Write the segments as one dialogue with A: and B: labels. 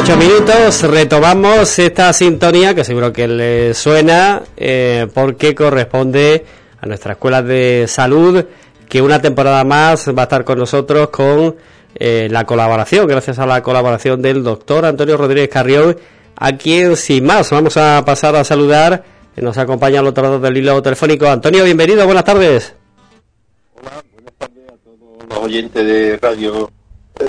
A: ocho minutos retomamos esta sintonía que seguro que le suena eh, porque corresponde a nuestra escuela de salud que una temporada más va a estar con nosotros con eh, la colaboración, gracias a la colaboración del doctor Antonio Rodríguez Carrión, a quien sin más vamos a pasar a saludar. Nos acompaña al otro lado del hilo telefónico. Antonio, bienvenido, buenas tardes.
B: Hola, tardes a todos los oyentes de Radio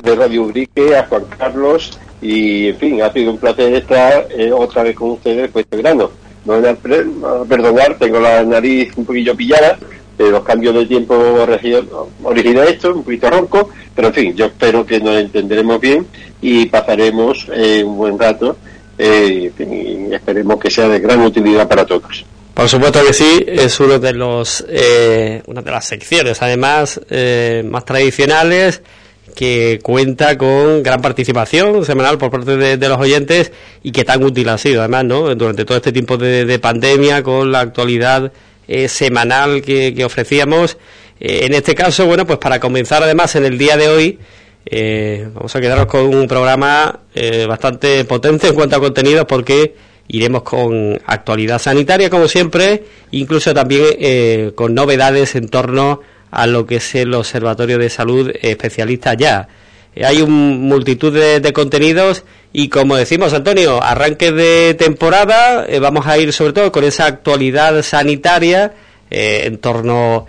B: de Radio Ubrique, a Juan Carlos y, en fin, ha sido un placer estar eh, otra vez con ustedes después de verano. No me a perdonar, tengo la nariz un poquillo pillada, eh, los cambios de tiempo originan esto, un poquito ronco, pero en fin, yo espero que nos entenderemos bien y pasaremos eh, un buen rato y esperemos que sea de gran utilidad para todos.
A: Por supuesto que sí, es uno de los, una de las secciones, además, más tradicionales que cuenta con gran participación semanal por parte de, los oyentes y que tan útil ha sido, además, ¿no? Durante todo este tiempo de, pandemia, con la actualidad eh, semanal que, ofrecíamos. Eh, en este caso, bueno, pues para comenzar, además, en el día de hoy, eh, vamos a quedarnos con un programa bastante potente en cuanto a contenidos, porque iremos con actualidad sanitaria, como siempre, incluso también con novedades en torno a lo que es el Observatorio de Salud especialista ya. Eh, hay un multitud de, contenidos y como decimos Antonio, arranque de temporada, eh, vamos a ir sobre todo con esa actualidad sanitaria eh, en torno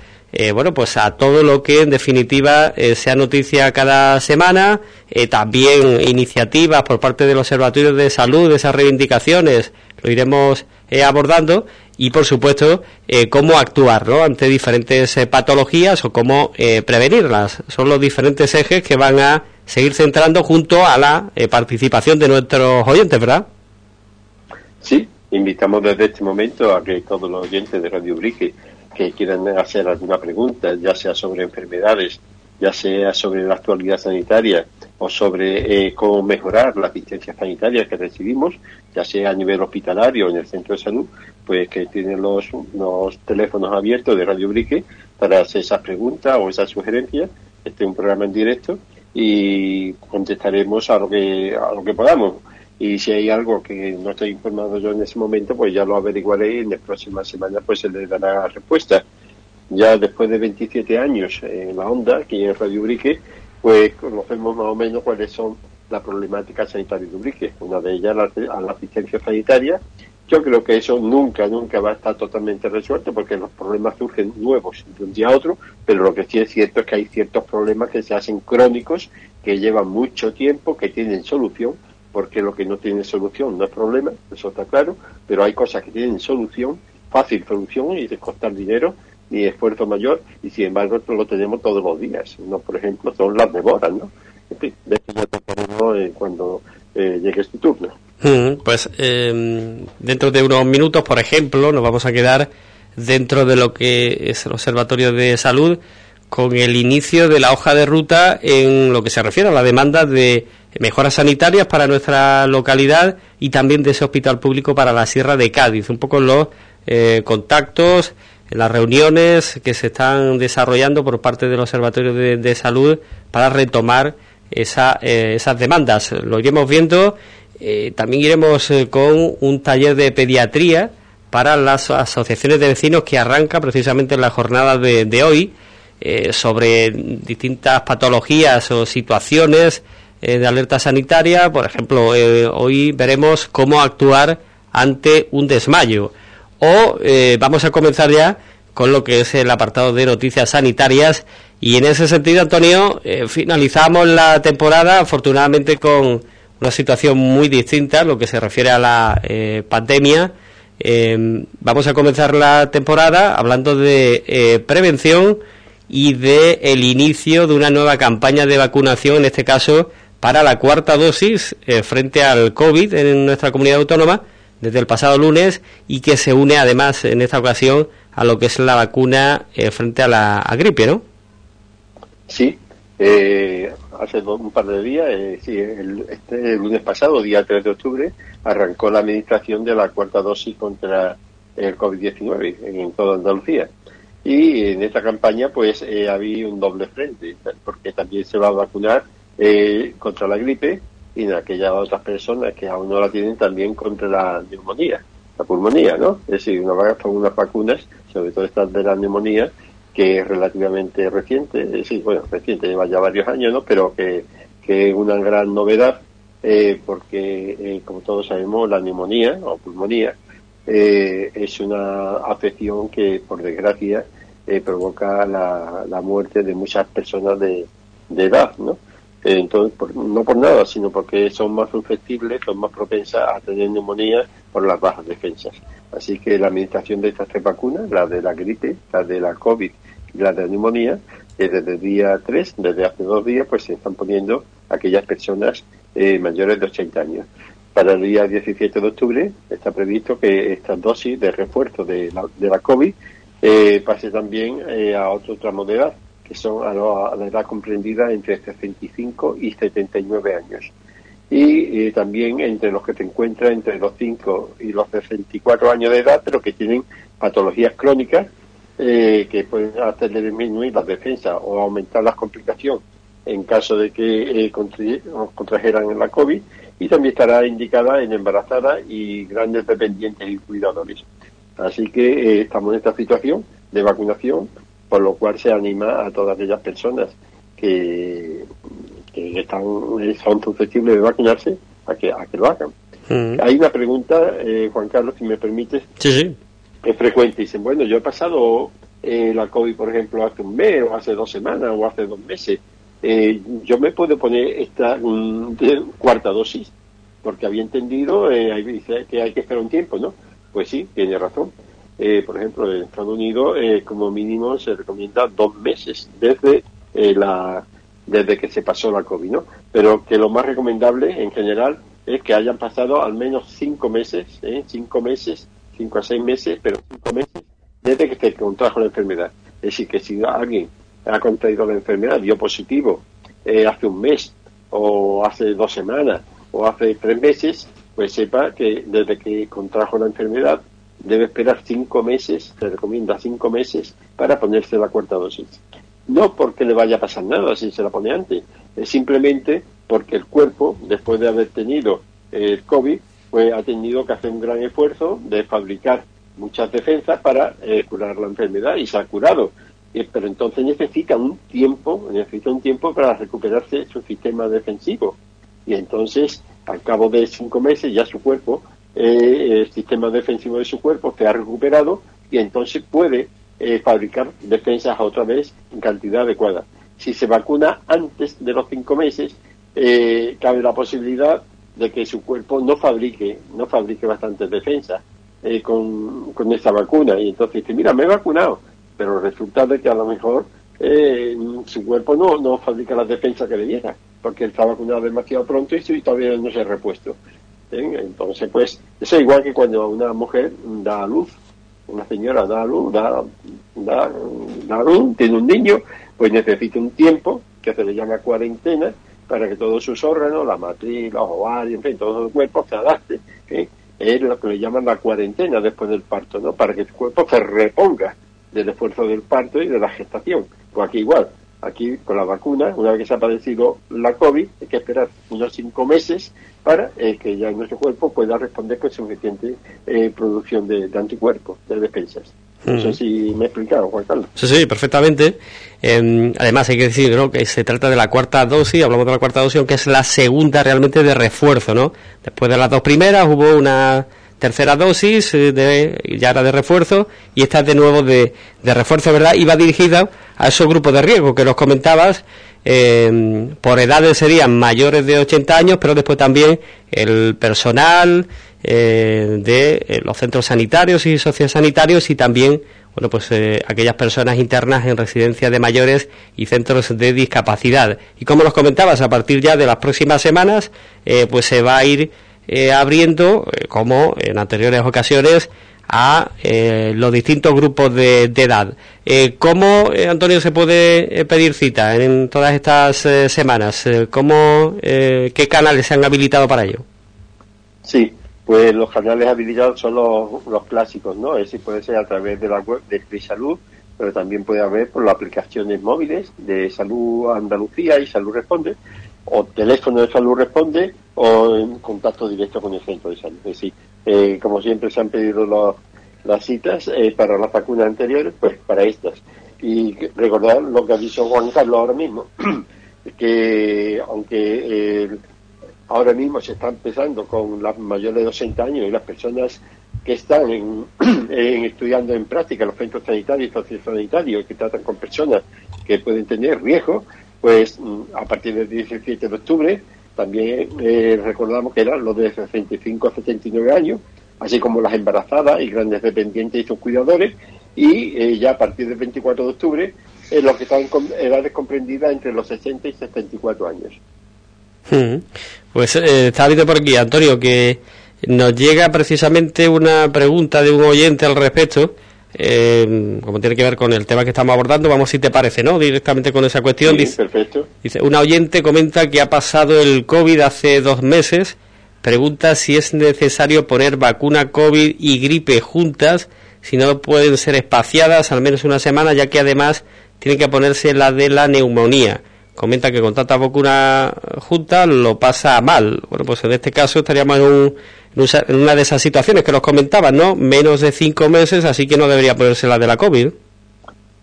A: bueno, pues a todo lo que en definitiva sea noticia cada semana, también iniciativas por parte del Observatorio de Salud, esas reivindicaciones, lo iremos abordando y por supuesto eh, cómo actuar ante diferentes eh, patologías o cómo eh, prevenirlas. Son los diferentes ejes que van a seguir centrando junto a la participación de nuestros oyentes, ¿verdad?
B: Sí, invitamos desde este momento a que todos los oyentes de Radio Brique que quieran hacer alguna pregunta, ya sea sobre enfermedades, ya sea sobre la actualidad sanitaria o sobre eh, cómo mejorar la asistencia sanitaria que recibimos, ya sea a nivel hospitalario o en el centro de salud, pues que tienen los, los teléfonos abiertos de Radio Brique para hacer esas preguntas o esas sugerencias. Este es un programa en directo y contestaremos a lo que, a lo que podamos. Y si hay algo que no estoy informado yo en ese momento, pues ya lo averiguaré y en las próximas semanas pues se le dará respuesta ya después de 27 años en la onda, aquí en Radio Ubrique, pues conocemos más o menos cuáles son las problemáticas sanitarias de Ubrique. Una de ellas la, la asistencia sanitaria. Yo creo que eso nunca, nunca va a estar totalmente resuelto porque los problemas surgen nuevos de un día a otro, pero lo que sí es cierto es que hay ciertos problemas que se hacen crónicos, que llevan mucho tiempo, que tienen solución, porque lo que no tiene solución no es problema, eso está claro, pero hay cosas que tienen solución, fácil solución y de costar dinero ni esfuerzo mayor y sin embargo lo tenemos todos los días. ¿no? Por ejemplo, son las devoras, ¿no? En fin, de eso ya eh, cuando eh, llegue este turno.
A: Mm, pues em, dentro de unos minutos, por ejemplo, nos vamos a quedar dentro de lo que es el Observatorio de Salud con el inicio de la hoja de ruta en lo que se refiere a la demanda de mejoras sanitarias para nuestra localidad y también de ese hospital público para la Sierra de Cádiz. Un poco los eh, contactos, las reuniones que se están desarrollando por parte del Observatorio de, Salud para retomar esa, eh, esas demandas. Lo iremos viendo. Eh, también iremos eh, con un taller de pediatría para las asociaciones de vecinos que arranca precisamente en la jornada de, hoy sobre distintas patologías o situaciones de alerta sanitaria. Por ejemplo, hoy veremos cómo actuar ante un desmayo o eh, vamos a comenzar ya con lo que es el apartado de noticias sanitarias y en ese sentido, Antonio, eh, finalizamos la temporada afortunadamente con una situación muy distinta, lo que se refiere a la eh, pandemia. vamos a comenzar la temporada hablando de prevención y de el inicio de una nueva campaña de vacunación, en este caso para la cuarta dosis frente al COVID en nuestra comunidad autónoma desde el pasado lunes y que se une además en esta ocasión a lo que es la vacuna eh, frente a la gripe, ¿no?
B: Sí, eh, hace un par de días, eh, sí, el, este lunes pasado, día 3 de octubre, arrancó la administración de la cuarta dosis contra el COVID-19 en toda Andalucía. Y en esta campaña, pues, había un doble frente, porque también se va a vacunar contra la gripe y en aquellas otras personas que aún no la tienen también contra la neumonía, la pulmonía, ¿no? Es decir, una, unas vacunas, sobre todo estas de la neumonía, que es relativamente reciente, es decir, bueno, reciente, lleva ya varios años, ¿no? Pero que, que es una gran novedad, eh, porque, eh, como todos sabemos, la neumonía o pulmonía eh, es una afección que, por desgracia, provoca la, la, muerte de muchas personas de edad, ¿no? Entonces, no por nada, sino porque son más susceptibles, son más propensas a tener neumonía por las bajas defensas. Así que la administración de estas tres vacunas, la de la gripe, la de la COVID y la de la neumonía, desde el día 3, desde hace dos días, pues se están poniendo aquellas personas eh, mayores de 80 años. Para el día 17 de octubre está previsto que esta dosis de refuerzo de la, de la COVID eh, pase también eh, a otro tramo de edad que son a, la edad comprendida entre 65 y 79 años. Y eh, también entre los que se encuentran entre los 5 y los 64 años de edad, pero que tienen patologías crónicas eh, que pueden hacer disminuir las defensas o aumentar las complicaciones en caso de que eh, contrajeran la COVID y también estará indicada en embarazadas y grandes dependientes y cuidadores. Así que estamos en esta situación de vacunación por lo cual se anima a todas aquellas personas que, están son susceptibles de vacunarse a que, a que lo hagan. Mm. Hay una pregunta, eh, Juan Carlos, si me permites,
A: sí, sí.
B: es frecuente. Dicen, bueno, yo he pasado eh, la COVID, por ejemplo, hace un mes, o hace dos semanas, o hace dos meses. Eh, yo me puedo poner esta cuarta dosis, porque había entendido, eh, dice que hay que esperar un tiempo, ¿no? Pues sí, tiene razón. Eh, por ejemplo, en Estados Unidos, eh, como mínimo se recomienda dos meses desde eh, la desde que se pasó la COVID, ¿no? Pero que lo más recomendable en general es que hayan pasado al menos cinco meses, cinco meses, cinco a seis meses, pero cinco meses desde que se contrajo la enfermedad. Es decir, que si alguien ha contraído la enfermedad, dio positivo hace un mes, o hace dos semanas, o hace tres meses, pues sepa que desde que contrajo la enfermedad debe esperar cinco meses, se recomienda cinco meses para ponerse la cuarta dosis. No porque le vaya a pasar nada si se la pone antes, es simplemente porque el cuerpo, después de haber tenido el COVID, pues ha tenido que hacer un gran esfuerzo de fabricar muchas defensas para eh, curar la enfermedad y se ha curado. pero entonces necesita un tiempo, necesita un tiempo para recuperarse su sistema defensivo. Y entonces, al cabo de cinco meses, ya su cuerpo eh, el sistema defensivo de su cuerpo se ha recuperado y entonces puede eh, fabricar defensas otra vez en cantidad adecuada. Si se vacuna antes de los cinco meses, eh, cabe la posibilidad de que su cuerpo no fabrique, no fabrique bastantes defensas con, con esta vacuna. Y entonces dice, mira, me he vacunado, pero resulta de que a lo mejor su cuerpo no, no fabrica las defensas que debiera, porque está vacunado demasiado pronto y todavía no se ha repuesto. Entonces, pues, es igual que cuando una mujer da a luz, una señora da a luz, da, da, da luz, tiene un niño, pues necesita un tiempo, que se le llama cuarentena, para que todos sus órganos, la matriz, los ovarios, en fin, todo el cuerpo se adapte. Es lo que le llaman la cuarentena después del parto, ¿no? Para que el cuerpo se reponga del esfuerzo del parto y de la gestación. Pues aquí igual, aquí con la vacuna, una vez que se ha padecido la COVID, hay que esperar unos cinco meses para eh, que ya nuestro cuerpo pueda responder con suficiente eh, producción de, anticuerpos, de defensas. No sé si me he explicado, Juan Carlos.
A: Sí, sí, perfectamente. Em, además, hay que decir que se trata de la cuarta dosis, hablamos de la cuarta dosis, que es la segunda realmente de refuerzo, ¿no? Después de las dos primeras hubo una tercera dosis, eh, de, ya era de refuerzo, y esta es de nuevo de, de refuerzo, ¿verdad? Y va dirigida a esos grupos de riesgo que nos comentabas, eh, por edades serían mayores de 80 años, pero después también el personal eh, de eh, los centros sanitarios y sociosanitarios y también bueno pues aquellas personas internas en residencias de mayores y centros de discapacidad. Y como nos comentabas, a partir ya de las próximas semanas, pues se va a ir abriendo, como en anteriores ocasiones, a eh, los distintos grupos de, edad. Eh, ¿Cómo, eh, Antonio, se puede pedir cita en todas estas semanas? ¿Cómo, ¿Qué canales se han habilitado para ello?
B: Sí, pues los canales habilitados son los, clásicos, ¿no? Es decir, puede ser a través de la web de Salud, pero también puede haber por las aplicaciones móviles de Salud Andalucía y Salud Responde, o teléfono de salud responde o en contacto directo con el centro de salud. Es decir, eh, como siempre se han pedido las citas eh, para las vacunas anteriores, pues para estas. Y recordar lo que ha dicho Juan Carlos ahora mismo, que aunque eh, ahora mismo se está empezando con las mayores de 80 años y las personas que están en, estudiando en práctica los centros sanitarios y sociosanitarios que tratan con personas que pueden tener riesgo, pues mm, a partir del 17 de octubre también eh, recordamos que eran los de 65 a 79 años, así como las embarazadas y grandes dependientes y sus cuidadores, y eh, ya a partir del 24 de octubre eh, los que están con edades comprendidas entre los 60 y 74 años.
A: Hmm. Pues eh, está viendo por aquí, Antonio, que nos llega precisamente una pregunta de un oyente al respecto, eh, como tiene que ver con el tema que estamos abordando, vamos si te parece, ¿no? Directamente con esa cuestión.
B: dice, perfecto.
A: Dice, un oyente comenta que ha pasado el COVID hace dos meses, pregunta si es necesario poner vacuna COVID y gripe juntas, si no pueden ser espaciadas al menos una semana, ya que además tiene que ponerse la de la neumonía comenta que con tanta vacuna junta lo pasa mal. Bueno, pues en este caso estaríamos en, una de esas situaciones que nos comentaban, ¿no? Menos de cinco meses, así que no debería ponerse la de la COVID.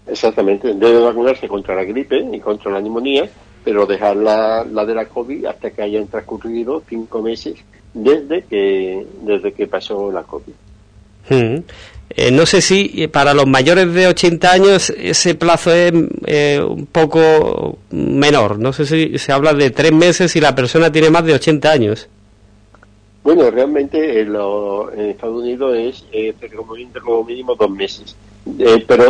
B: Exactamente, debe vacunarse contra la gripe y contra la neumonía, pero dejar la, de la COVID hasta que hayan transcurrido cinco meses desde que, desde que pasó la COVID.
A: Hmm. Eh, no sé si eh, para los mayores de 80 años ese plazo es eh, un poco menor. No sé si se habla de tres meses si la persona tiene más de 80 años.
B: Bueno, realmente en, Estados Unidos es como, mínimo dos meses. pero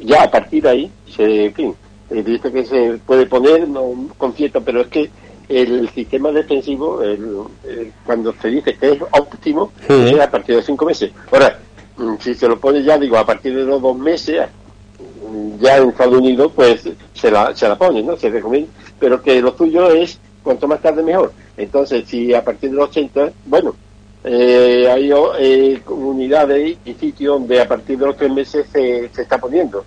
B: ya a partir de ahí, se, en fin, dice que se puede poner, no concierto, pero es que el sistema defensivo, cuando se dice que es óptimo, es a partir de cinco meses. Ahora, si se lo pone ya, digo, a partir de los dos meses, mm, ya en Estados Unidos, pues se la, se la pone, ¿no? Se recomienda, pero que lo suyo es cuanto más tarde mejor. Entonces, si a partir de los 80, bueno, eh, hay eh, comunidades y sitios donde a partir de los tres meses se, se está poniendo.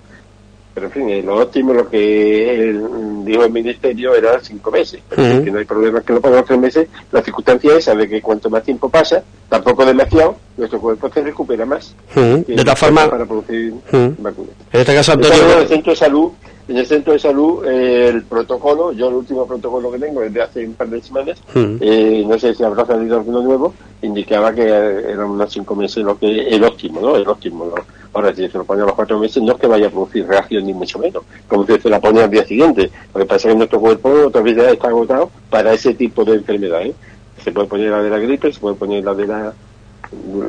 B: Pero en fin, lo óptimo, lo que dijo el ministerio, era cinco meses. que no hay problema que lo pongan tres meses. La circunstancia es de que cuanto más tiempo pasa, tampoco demasiado, nuestro cuerpo se recupera más.
A: De todas formas,
B: para producir vacunas.
A: En este caso, Antonio.
B: En el centro de salud, en el centro de salud, eh, el protocolo, yo el último protocolo que tengo es de hace un par de semanas, eh, no sé si habrá salido alguno nuevo, indicaba que eran unos cinco meses lo que el óptimo, ¿no? El óptimo, ¿no? Ahora, si se lo pone a los cuatro meses, no es que vaya a producir reacción ni mucho menos, como si se la pone al día siguiente. Lo que pasa es que nuestro cuerpo otra vez está agotado para ese tipo de enfermedades. ¿eh? Se puede poner la de la gripe, se puede poner la de la,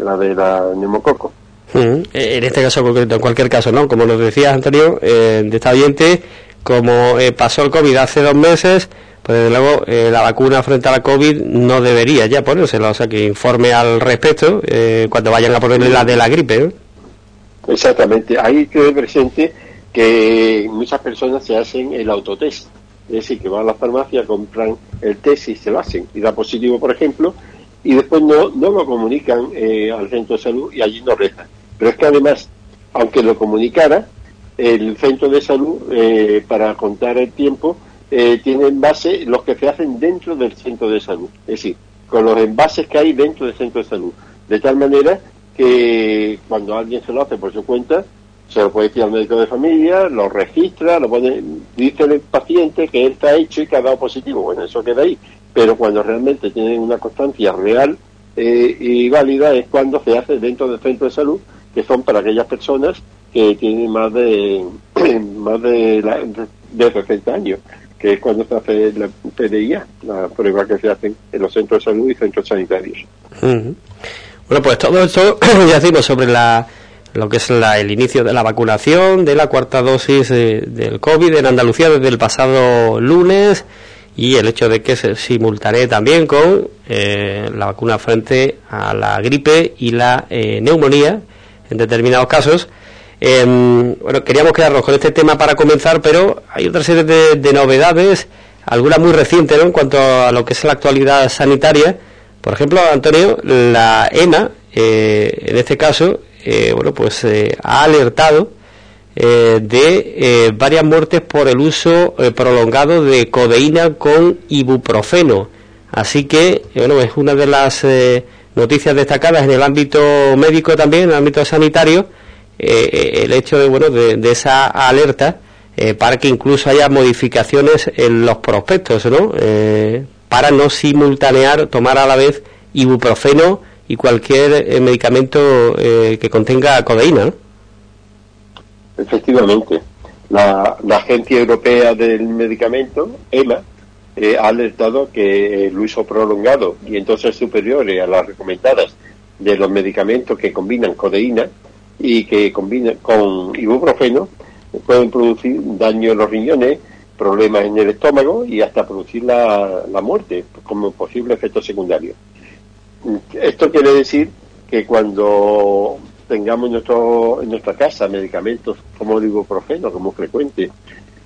B: la de la neumococo.
A: En este caso concreto, en cualquier caso, ¿no? Como nos decías, Antonio, eh, de esta oyente, como eh, pasó el COVID hace dos meses, pues desde luego eh, la vacuna frente a la COVID no debería ya ponérsela, o sea que informe al respecto cuando vayan a ponerle la de la gripe.
B: Exactamente, ahí quede presente que muchas personas se hacen el autotest, es decir, que van a la farmacia, compran el test y se lo hacen, y da positivo, por ejemplo, y después no, no lo comunican eh, al centro de salud y allí no rezan. Pero es que además, aunque lo comunicara, el centro de salud, eh, para contar el tiempo, eh, tiene en base los que se hacen dentro del centro de salud, es decir, con los envases que hay dentro del centro de salud. De tal manera que cuando alguien se lo hace por su cuenta, se lo puede decir al médico de familia, lo registra, lo pone, dice el paciente que él está hecho y que ha dado positivo. Bueno, eso queda ahí. Pero cuando realmente tienen una constancia real eh, y válida es cuando se hace dentro del centro de salud, que son para aquellas personas que tienen más de más de, de 60 años, que es cuando se hace la PDIA, la prueba que se hacen en los centros de salud y centros sanitarios.
A: Bueno, pues todo esto ya decimos sobre la, lo que es la, el inicio de la vacunación de la cuarta dosis del COVID en Andalucía desde el pasado lunes y el hecho de que se simultanee también con eh, la vacuna frente a la gripe y la eh, neumonía en determinados casos. Em, bueno, queríamos quedarnos con este tema para comenzar, pero hay otra serie de, de novedades, algunas muy recientes ¿no? en cuanto a lo que es la actualidad sanitaria por ejemplo, Antonio, la EMA, eh, en este caso, eh, bueno, pues eh, ha alertado eh, de varias muertes por el uso prolongado de codeína con ibuprofeno. Así que, bueno, es una de las noticias destacadas en el ámbito médico también, en el ámbito sanitario, el hecho de, bueno, de, de esa alerta para que incluso haya modificaciones en los prospectos, ¿no? Para no simultanear, tomar a la vez ibuprofeno y cualquier eh, medicamento eh, que contenga codeína.
B: Efectivamente. La, Agencia Europea del Medicamento, EMA, eh, ha alertado que el uso prolongado y entonces superiores a las recomendadas de los medicamentos que combinan codeína y que combinan con ibuprofeno pueden producir daño en los riñones, problemas en el estómago y hasta producir la, la muerte como posible efecto secundario. Esto quiere decir que cuando tengamos en, nuestro, en nuestra casa medicamentos como el ibuprofeno, como frecuente,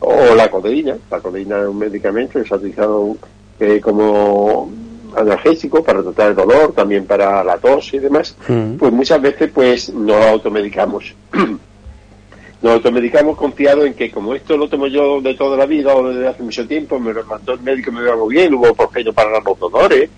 B: o la codeína, la codeína es un medicamento que se ha utilizado eh, como analgésico para tratar el dolor, también para la tos y demás, mm. pues muchas veces pues nos automedicamos. nos automedicamos confiado en que como esto lo tomo yo de toda la vida o desde hace mucho tiempo, me lo mandó el médico me lo bien, hubo porfeño para los dolores,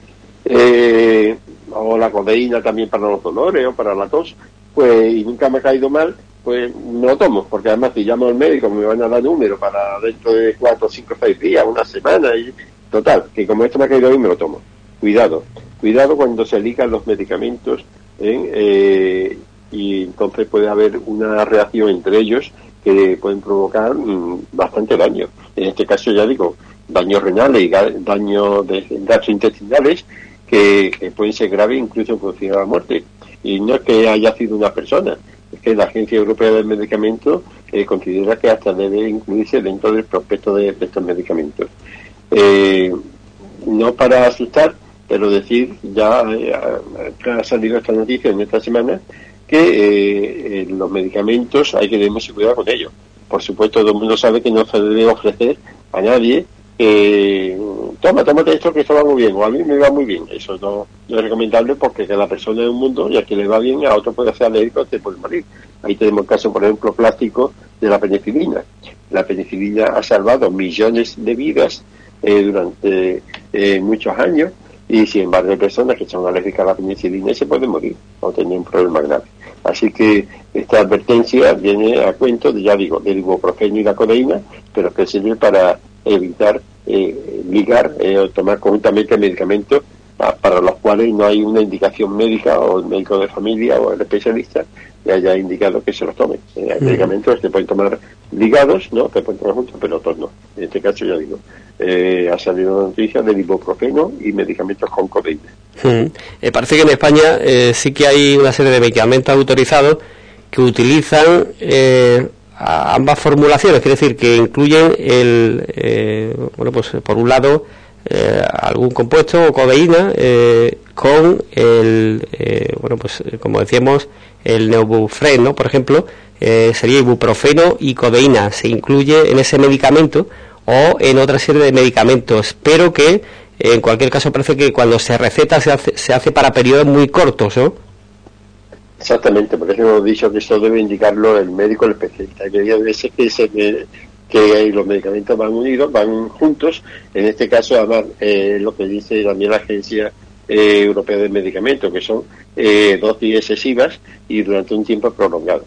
B: eh, o la codeína también para los dolores o para la tos, pues y nunca me ha caído mal, pues no lo tomo, porque además si llamo al médico me van a dar número para dentro de cuatro, cinco, seis días, una semana, y total, que como esto me ha caído bien me lo tomo. Cuidado, cuidado cuando se ligan los medicamentos eh, y entonces puede haber una reacción entre ellos que pueden provocar mm, bastante daño. En este caso ya digo, daños renales y daños gastrointestinales que, pueden ser graves incluso producir la muerte. Y no es que haya sido una persona, es que la Agencia Europea del Medicamento eh, considera que hasta debe incluirse dentro del prospecto de, estos medicamentos. Eh, no para asustar, pero decir, ya eh, ha salido esta noticia en esta semana, que los medicamentos hay que tener mucho cuidado con ellos. Por supuesto, todo el mundo sabe que no se debe ofrecer a nadie eh, toma, tómate esto que esto va muy bien, o a mí me va muy bien. Eso no, es recomendable porque cada persona es un mundo y a quien le va bien, a otro puede ser alérgico, te puede morir. Ahí tenemos el caso, por ejemplo, plástico de la penicilina. La penicilina ha salvado millones de vidas eh, durante eh, muchos años y sin embargo hay personas que son alérgicas a la penicilina se pueden morir o tener un problema grave. Así que esta advertencia viene a cuento, de, ya digo, del ibuprofeno y la codeína, pero que sirve para evitar eh, ligar eh, o tomar conjuntamente medicamentos para los cuales no hay una indicación médica o el médico de familia o el especialista le haya indicado que se los tome. Eh, hay medicamentos que pueden tomar ligados, ¿no? Que pueden tomar juntos, pero otros no. En este caso, ya digo, eh, ha salido una noticia del ibuprofeno y medicamentos con codeína.
A: parece que en España sí que hay una serie de medicamentos autorizados que utilizan ambas formulaciones, quiere decir que incluyen el, eh, bueno, pues por un lado eh, algún compuesto o codeína eh, con el, bueno, pues como decíamos, el neubufren, ¿no? Por ejemplo, sería ibuprofeno y codeína, se incluye en ese medicamento o en otra serie de medicamentos, pero que en cualquier caso parece que cuando se receta se hace, se hace para periodos muy cortos, ¿no?
B: Exactamente, porque hemos dicho que eso debe indicarlo el médico, el especialista. Que hay veces que, que, los medicamentos van unidos, van juntos. En este caso, además, eh, lo que dice también la Agencia eh, Europea de Medicamentos, que son eh, dosis excesivas y durante un tiempo prolongado.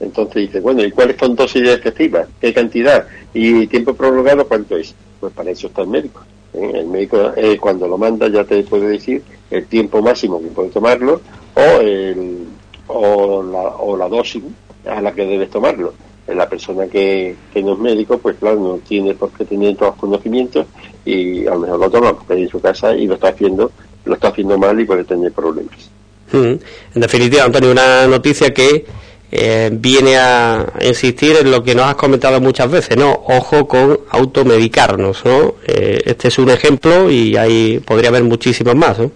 B: Entonces dice, bueno, ¿y cuáles son dosis excesivas? ¿Qué cantidad? ¿Y tiempo prolongado cuánto es? Pues para eso está el médico. ¿eh? El médico cuando lo manda ya te puede decir el tiempo máximo que puede tomarlo o el o la, o la dosis a la que debes tomarlo. La persona que, no es médico, pues claro, no tiene por qué tener todos los conocimientos y a lo mejor lo toma porque en su casa y lo está haciendo, lo está haciendo mal y puede tener problemas.
A: Mm. En definitiva, Antonio, una noticia que eh, viene a insistir en lo que nos has comentado muchas veces, ¿no? Ojo con automedicarnos, ¿no? Eh, este es un ejemplo y ahí podría haber muchísimos más, ¿no?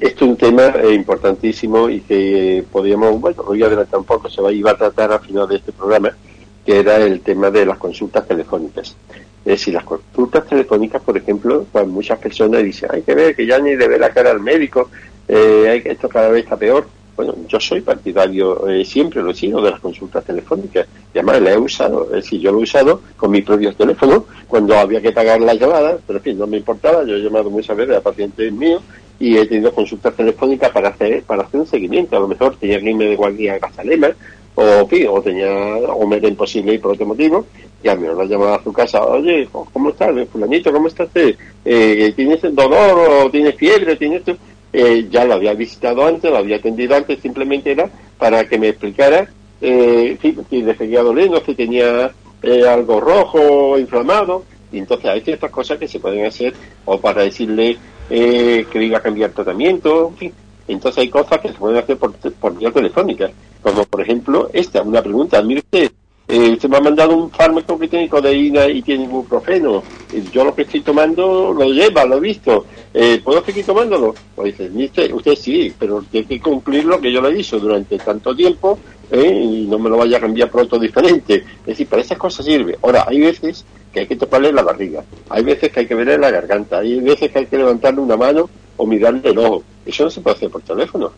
B: Esto es un tema eh, importantísimo y que podríamos, bueno, hoy adelantar un poco, se va, iba a tratar al final de este programa, que era el tema de las consultas telefónicas. Es decir, las consultas telefónicas, por ejemplo, pues muchas personas dicen, hay que ver que ya ni le ve la cara al médico, eh, hay que esto cada vez está peor. Bueno, yo soy partidario, eh, siempre lo he sido, de las consultas telefónicas. Y además la he usado, es decir, yo lo he usado con mi propio teléfono cuando había que pagar las llamadas, pero en fin, no me importaba, yo he llamado muchas veces a pacientes míos y he tenido consultas telefónicas para hacer para hacer un seguimiento. A lo mejor tenía que irme de guardia a Casalema, o, o tenía, o me era imposible ir por otro motivo, y a mí la llamaba a su casa, oye, ¿cómo estás, fulanito, cómo estás? Eh, ¿Tienes dolor o tienes fiebre? ¿Tienes eh, ya lo había visitado antes, lo había atendido antes, simplemente era para que me explicara eh, si, le seguía doliendo, si tenía eh, algo rojo, inflamado, y entonces hay ciertas cosas que se pueden hacer, o para decirle eh, que iba a cambiar tratamiento, en fin. Entonces hay cosas que se pueden hacer por, por vía telefónica, como por ejemplo esta, una pregunta, mire usted, eh, se me ha mandado un fármaco que tiene codeína y tiene ibuprofeno. Yo lo que estoy tomando lo lleva, lo he visto. Eh, ¿Puedo seguir tomándolo? Pues dice, usted, sí, pero tiene que cumplir lo que yo le he dicho durante tanto tiempo ¿eh? y no me lo vaya a cambiar pronto diferente. Es decir, para esas cosas sirve. Ahora, hay veces que hay que tocarle la barriga, hay veces que hay que verle la garganta, hay veces que hay que levantarle una mano o mirarle el ojo. Eso no se puede hacer por teléfono.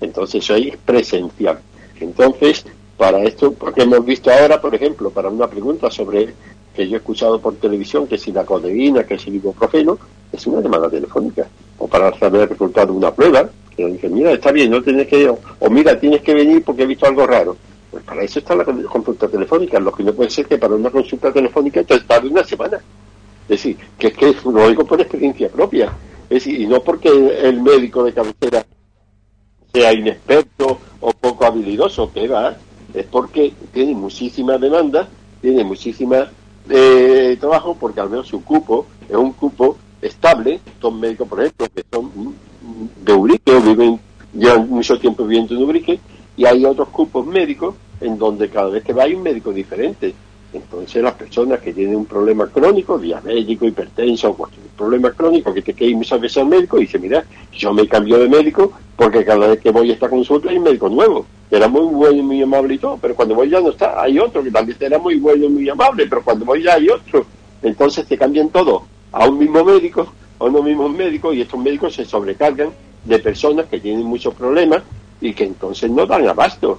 B: Entonces, eso es presencial. Entonces, para esto, porque hemos visto ahora, por ejemplo, para una pregunta sobre que yo he escuchado por televisión, que si la codeína, que si el ibuprofeno, es una llamada telefónica. O para saber el resultado de una prueba, que dicen, mira, está bien, no tienes que ir, o mira, tienes que venir porque he visto algo raro. Pues para eso está la consulta telefónica. Lo que no puede ser que para una consulta telefónica esto tarde una semana. Es decir, que es que lo digo por experiencia propia. Es decir, y no porque el médico de cabecera sea inexperto o poco habilidoso, que va, es porque tiene muchísima demanda, tiene muchísima eh, trabajo, porque al menos su cupo es un cupo estable. Son médicos, por ejemplo, que son de Ubrique o viven, llevan mucho tiempo viviendo en Ubrique, y hay otros cupos médicos en donde cada vez que va hay un médico diferente. Entonces las personas que tienen un problema crónico, diabético, hipertenso, cualquier problema crónico, que te que ir muchas veces al médico y dice, mira, yo me cambio de médico porque cada vez que voy a esta consulta hay un médico nuevo, era muy bueno y muy amable y todo, pero cuando voy ya no está, hay otro que también era muy bueno muy amable, pero cuando voy ya hay otro. Entonces te cambian todo a un mismo médico, a unos mismos médicos y estos médicos se sobrecargan de personas que tienen muchos problemas y que entonces no dan abasto,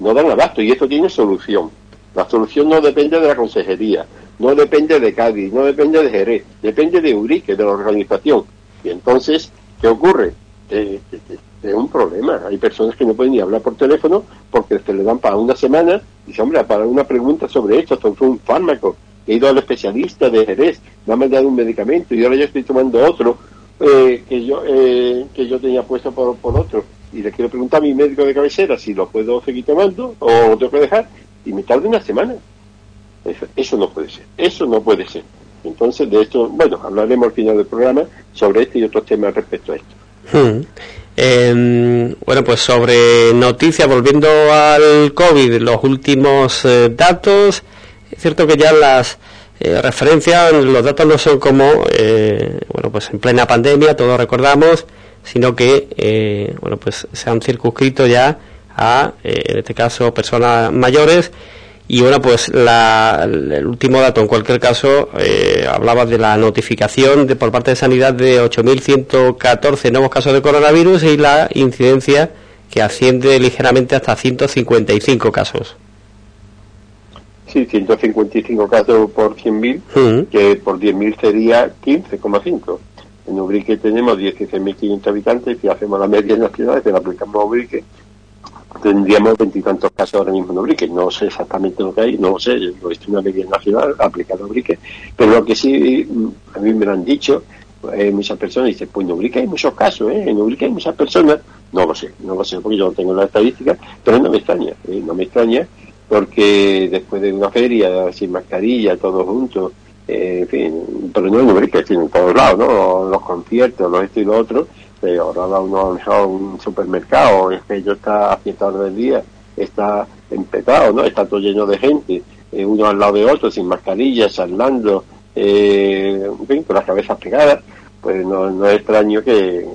B: no dan abasto y esto tiene solución. La solución no depende de la consejería, no depende de Cádiz, no depende de Jerez, depende de Urique, de la organización. Y entonces, ¿qué ocurre? Eh, es un problema. Hay personas que no pueden ni hablar por teléfono porque se le dan para una semana y dice, hombre, para una pregunta sobre esto, fue un fármaco. He ido al especialista de Jerez, me ha mandado un medicamento y ahora yo estoy tomando otro eh, que yo eh, que yo tenía puesto por, por otro. Y le quiero preguntar a mi médico de cabecera si lo puedo seguir tomando o tengo que dejar y me tarda una semana. Eso, no puede ser, eso no puede ser. Entonces, de esto, bueno, hablaremos al final del programa sobre este y otros temas respecto a esto.
A: Hmm. Em, bueno, pues sobre noticias, volviendo al COVID, los últimos eh, datos, es cierto que ya las eh, referencias, los datos no son como, eh, bueno, pues en plena pandemia, todos recordamos, sino que, bueno, pues se han circunscrito ya a, eh, en este caso, personas mayores. Y bueno, pues el último dato, en cualquier caso, eh, hablaba de la notificación de, por parte de Sanidad de 8.114 nuevos casos de coronavirus y la incidencia que asciende ligeramente hasta 155 casos.
B: Sí, 155 casos por 100.000, que por 10.000 sería 15,5. En Ubrique tenemos 16.500 habitantes si hacemos la media nacional, que la aplicamos a Ubrique, tendríamos veintitantos casos ahora mismo en Ubrique. No sé exactamente lo que hay, no lo sé, lo he una media nacional aplicada a Ubrique, pero lo que sí mm, a mí me lo han dicho eh, muchas personas dicen, pues en Ubrique hay muchos casos, ¿eh? en Ubrique hay muchas personas, no lo sé, no lo sé porque yo no tengo la estadística, pero no me extraña, ¿eh? no me extraña porque después de una feria sin mascarilla, todos juntos, eh, en fin, pero no en Ubrique, sino en todos lados, ¿no? Los conciertos, los esto y lo otro, ahora uno ha un supermercado, es que yo está a cierta del día, está empetado, ¿no? Está todo lleno de gente, eh, uno al lado de otro, sin mascarillas, charlando, eh, en fin, con las cabezas pegadas, pues no, no es extraño que,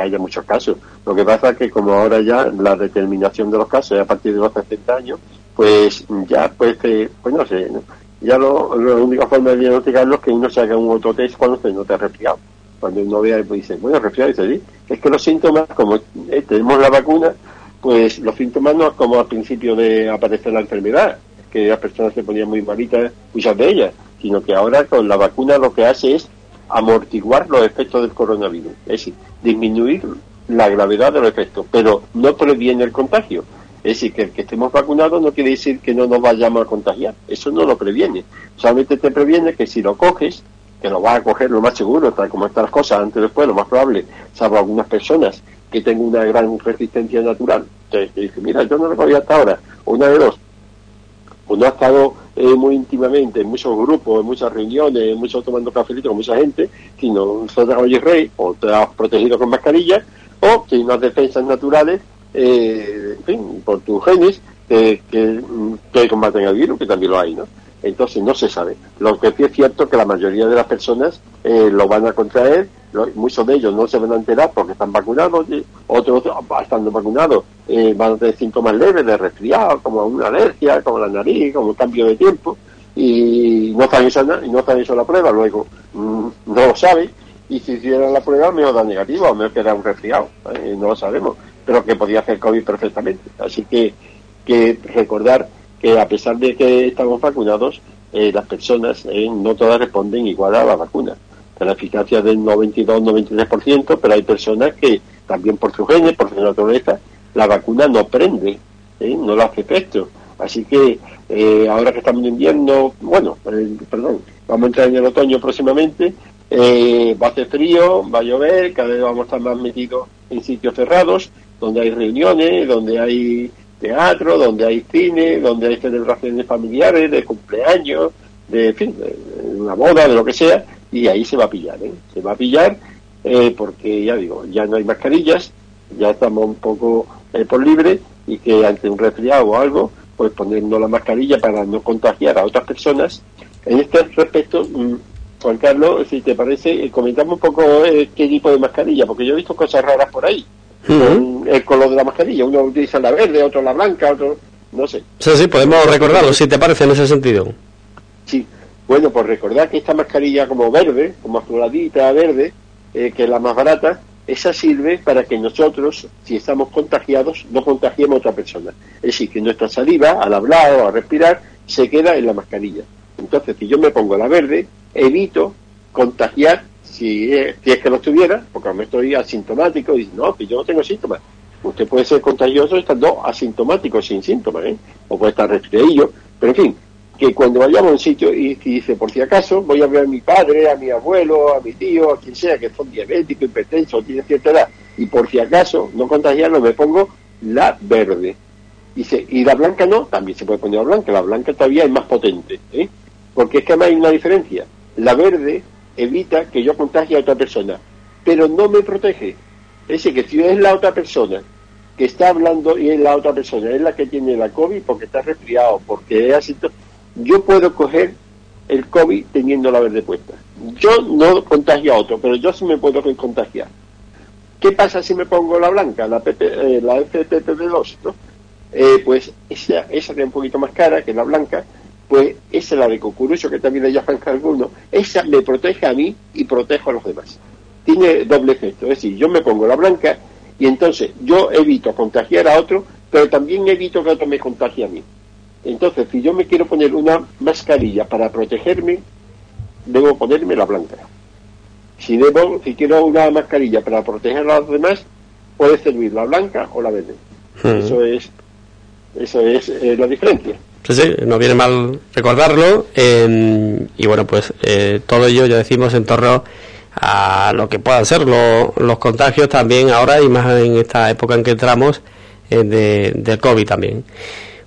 B: haya muchos casos. Lo que pasa es que como ahora ya la determinación de los casos es a partir de los 60 años, pues ya pues, eh, pues no sé, ya lo, la única forma de diagnosticarlo es que uno se haga un autotest cuando se note resfriado cuando uno vea, pues dice, bueno, resfriado, dice, ¿sí? es que los síntomas, como eh, tenemos la vacuna, pues los síntomas no es como al principio de aparecer la enfermedad, que las personas se ponían muy malitas, muchas de ellas, sino que ahora con la vacuna lo que hace es amortiguar los efectos del coronavirus, es decir, disminuir la gravedad de los efectos, pero no previene el contagio. Es decir, que el que estemos vacunados no quiere decir que no nos vayamos a contagiar, eso no lo previene. Solamente te previene que si lo coges, que lo vas a coger lo más seguro, tal como están las cosas, antes o después, lo más probable, salvo algunas personas que tengan una gran resistencia natural, te, dice, mira, yo no lo cogí hasta ahora, una de dos, o no ha estado eh, muy íntimamente en muchos grupos, en muchas reuniones, en muchos tomando cafelito con mucha gente, sino nosotros oye rey, o te has protegido con mascarilla, o tienes unas defensas naturales, eh, en fin, por tus genes, que, que combaten el virus, que también lo hay, ¿no? Entonces no se sabe. Lo que sí es cierto que la mayoría de las personas eh, lo van a contraer, muchos de ellos no se van a enterar porque están vacunados, y otros estando vacunados eh, van a tener síntomas leves de resfriado, como una alergia, como la nariz, como un cambio de tiempo, y no están hecho, no están hecho la prueba, luego mm, no lo saben, y si hicieran la prueba me da negativo, o me queda un resfriado, eh, no lo sabemos, pero que podía hacer COVID perfectamente. Así que, recordar que a pesar de que estamos vacunados, eh, las personas eh, no todas responden igual a la vacuna. La eficacia del 92-93%, pero hay personas que también por su genes, por su naturaleza, la vacuna no prende, ¿eh? no lo hace efecto. Así que ahora que estamos en invierno, bueno, perdón, vamos a entrar en el otoño próximamente, va a hacer frío, va a llover, cada vez vamos a estar más metidos en sitios cerrados, donde hay reuniones, donde hay teatro, donde hay cine, donde hay celebraciones familiares, de cumpleaños, de, fin, una boda, de lo que sea, y ahí se va a pillar, ¿eh? Se va a pillar eh, porque, ya digo, ya no hay mascarillas, ya estamos un poco eh, por libre y que ante un resfriado o algo, pues ponernos la mascarilla para no contagiar a otras personas. En este respecto, mm, Juan Carlos, si te parece, eh, comentamos un poco qué tipo de mascarilla, porque yo he visto cosas raras por ahí el color de la mascarilla. Uno utiliza la verde, otro la blanca, otro no sé.
A: Sí, sí, podemos recordarlo, si te parece, en ese sentido.
B: Sí, bueno, pues recordar que esta mascarilla como verde, como azuladita verde, eh, que es la más barata, esa sirve para que nosotros, si estamos contagiados, no contagiemos a otra persona. Es decir, que nuestra saliva, al hablar o al respirar, se queda en la mascarilla. Entonces, si yo me pongo la verde, evito contagiar si si es que lo estuviera, porque me estoy asintomático, y no, que yo no tengo síntomas. Usted puede ser contagioso estando asintomático, sin síntomas, ¿eh? o puede estar resfriado, pero en fin, que cuando vayamos a un sitio y, dice, por si acaso, voy a ver a mi padre, a mi abuelo, a mi tío, a quien sea, que son diabéticos, hipertensos, tiene cierta edad, y por si acaso no contagiarlo, me pongo la verde. Dice, y la blanca no, también se puede poner la blanca, la blanca todavía es más potente, ¿eh? porque es que además hay una diferencia. La verde evita que yo contagie a otra persona, pero no me protege. Es decir, que si es la otra persona que está hablando y es la otra persona, es la que tiene la COVID porque está resfriado, porque es así, yo puedo coger el COVID teniendo la verde puesta. Yo no contagio a otro, pero yo sí me puedo contagiar. ¿Qué pasa si me pongo la blanca, la, PP, eh, la FPP2? ¿no? Eh, pues esa, esa que es un poquito más cara que la blanca, pues esa es la de cucurucho que también le llaman algunos, esa me protege a mí y protejo a los demás. Tiene doble efecto, es decir, yo me pongo la blanca y entonces yo evito contagiar a otro, pero también evito que otro me contagie a mí. Entonces, si yo me quiero poner una mascarilla para protegerme, debo ponerme la blanca. Si debo, si quiero una mascarilla para proteger a los demás, puede servir la blanca o la verde. Hmm. Eso es, eso es eh, la diferencia.
A: Sí, sí, no viene mal recordarlo. y bueno, pues eh, todo ello ya decimos en torno a lo que puedan ser los contagios también ahora y más en esta época en que entramos eh, de, del COVID también.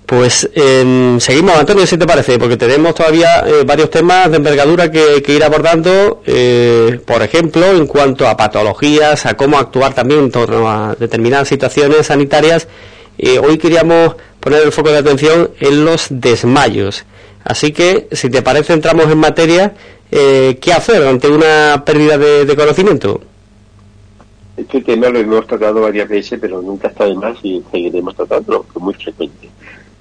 A: Pues eh, seguimos, Antonio, si te parece, porque tenemos todavía eh, varios temas de envergadura que, que ir abordando, eh, por ejemplo, en cuanto a patologías, a cómo actuar también en torno a determinadas situaciones sanitarias. hoy queríamos poner el foco de atención en los desmayos. Así que, si te parece, entramos en materia. Eh, ¿Qué hacer ante una pérdida de, conocimiento?
B: Este tema lo hemos tratado varias veces, pero nunca está de más y seguiremos tratándolo, es muy frecuente.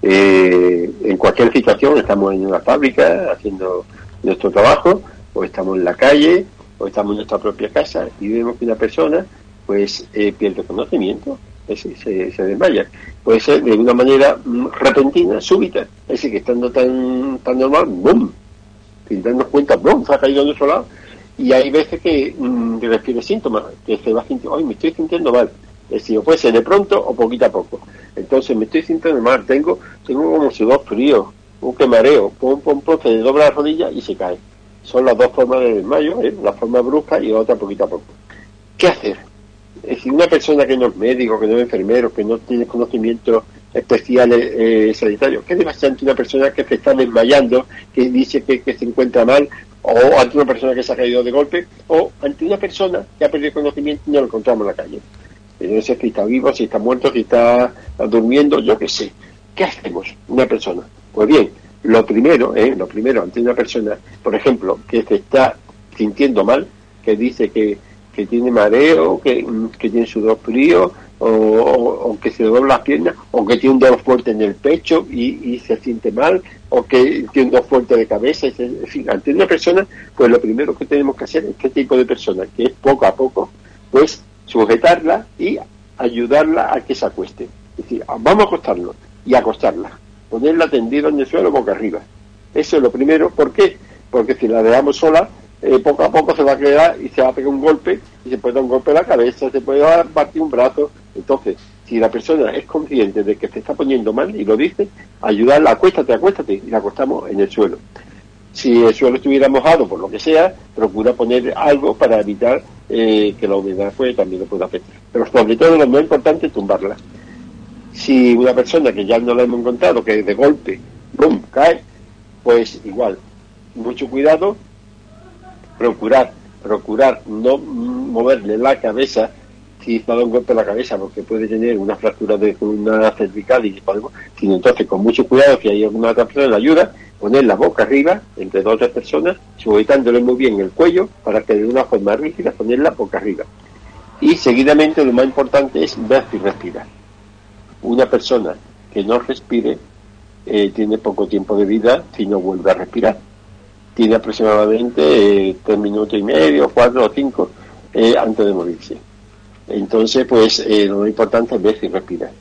B: Eh, en cualquier situación, estamos en una fábrica haciendo nuestro trabajo, o estamos en la calle, o estamos en nuestra propia casa y vemos que una persona pues eh, pierde conocimiento se, se, desmaya. Puede ser de una manera mm, repentina, súbita, es decir, que estando tan, tan normal, ¡bum! Sin darnos cuenta, ¡bum! Se ha caído a nuestro lado. Y hay veces que, mm, refiere síntomas, que se va sintiendo, ¡ay, me estoy sintiendo mal! Es decir, puede ser de pronto o poquito a poco. Entonces me estoy sintiendo mal, tengo, tengo como dos fríos, un quemareo, pum, pum, pum, se dobla la rodilla y se cae. Son las dos formas de desmayo, ¿eh? la forma brusca y otra poquito a poco. ¿Qué hacer? Es decir, una persona que no es médico, que no es enfermero, que no tiene conocimientos especiales eh, sanitarios, ¿qué debe hacer ante una persona que se está desmayando, que dice que, se encuentra mal, o ante una persona que se ha caído de golpe, o ante una persona que ha perdido conocimiento y no lo encontramos en la calle? Sé si está vivo, si está muerto, si está durmiendo, yo qué sé. ¿Qué hacemos una persona? Pues bien, lo primero, ¿eh? lo primero ante una persona, por ejemplo, que se está sintiendo mal, que dice que, que tiene mareo, que, que tiene sudor frío, o, que se dobla las piernas, o que tiene un dolor fuerte en el pecho y, y se siente mal, o que tiene un dolor fuerte de cabeza, en fin, ante una persona, pues lo primero que tenemos que hacer, este tipo de persona, que es poco a poco, pues sujetarla y ayudarla a que se acueste. Es decir, vamos a acostarlo y acostarla, ponerla tendida en el suelo boca arriba. Eso es lo primero. ¿Por qué? Porque si la dejamos sola, eh, poco a poco se va a quedar y se va a pegar un golpe, y se puede dar un golpe en la cabeza, se puede dar, partir un brazo. Entonces, si la persona es consciente de que se está poniendo mal y lo dice, ayudarla, acuéstate, acuéstate, y la acostamos en el suelo. Si el suelo estuviera mojado, por lo que sea, procura poner algo para evitar eh, que la humedad pues, también lo pueda afectar. Pero sobre todo lo más importante es tumbarla. Si una persona que ya no la hemos encontrado, que de golpe, ¡bum!, cae, pues igual, mucho cuidado, procurar, procurar no moverle la cabeza si está un golpe en la cabeza porque puede tener una fractura de una cervical y sino entonces con mucho cuidado si hay alguna otra persona la ayuda, poner la boca arriba entre dos o tres personas, sujetándole muy bien el cuello para que de una forma rígida poner la boca arriba. Y seguidamente lo más importante es ver si respira. Una persona que no respire eh, tiene poco tiempo de vida si no vuelve a respirar. Tiene aproximadamente eh, tres minutos y medio, cuatro o cinco eh, antes de morirse. Entonces, pues eh, lo importante es ver si respira.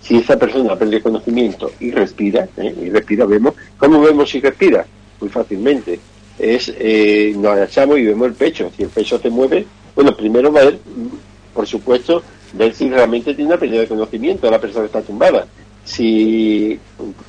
B: Si esa persona perdido conocimiento y respira, eh, y respira, vemos, ¿cómo vemos si respira? Muy fácilmente. Es, eh, nos agachamos y vemos el pecho. Si el pecho se mueve, bueno, primero va a ver, por supuesto, ver si realmente tiene una pérdida de conocimiento la persona está tumbada. Si,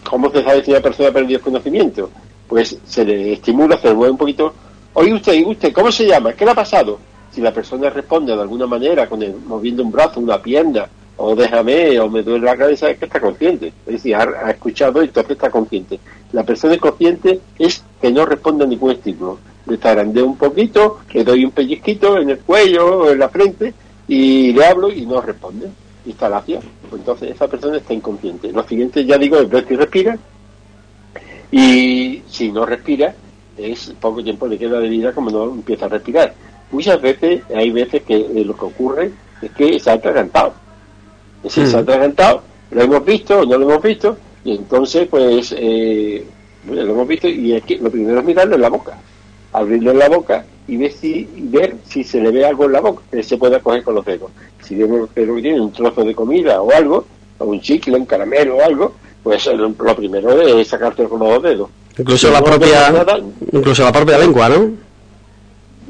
B: ¿Cómo se sabe si una persona ha perdido conocimiento? Pues se le estimula, se le mueve un poquito. Oye usted, ¿y usted? ¿Cómo se llama? ¿Qué le ha pasado? si la persona responde de alguna manera, con el, moviendo un brazo, una pierna, o déjame, o me duele la cabeza, es que está consciente. Es decir, ha, escuchado y entonces está consciente. La persona consciente es que no responde a ningún estímulo. Le tarandeo un poquito, le doy un pellizquito en el cuello o en la frente y le hablo y no responde. Instalación. Pues entonces esa persona está inconsciente. Lo siguiente, ya digo, es ver si respira. Y si no respira, es poco tiempo le queda de vida como no empieza a respirar muchas veces, hay veces que eh, lo que ocurre es que se ha atragantado. Es decir, se ha mm. atragantado, lo hemos visto o no lo hemos visto, y entonces, pues, eh, lo hemos visto, y aquí lo primero es mirarlo en la boca, abrirlo en la boca y ver si, ver si se le ve algo en la boca que se pueda coger con los dedos. Si vemos que tiene un trozo de comida o algo, o un chicle, un caramelo o algo, pues lo, primero es sacarte con los dedos.
A: Incluso la propia, incluso la propia lengua, ¿no?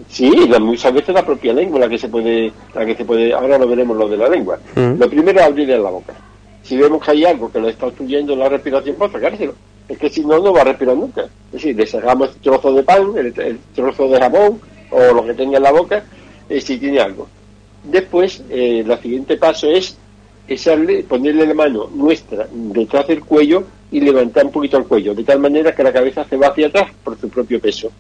B: Sí, muchas veces la propia lengua la que se puede, la que se puede, ahora lo veremos lo de la lengua. Mm. Lo primero es abrirle la boca. Si vemos que hay algo que lo está obstruyendo la respiración, pues sacárselo. Es que si no, no va a respirar nunca. Es decir, le sacamos el trozo de pan, el, trozo de jamón o lo que tenga en la boca, eh, si tiene algo. Después, eh, el siguiente paso es echarle, ponerle la mano nuestra detrás del cuello y levantar un poquito el cuello, de tal manera que la cabeza se va hacia atrás por su propio peso.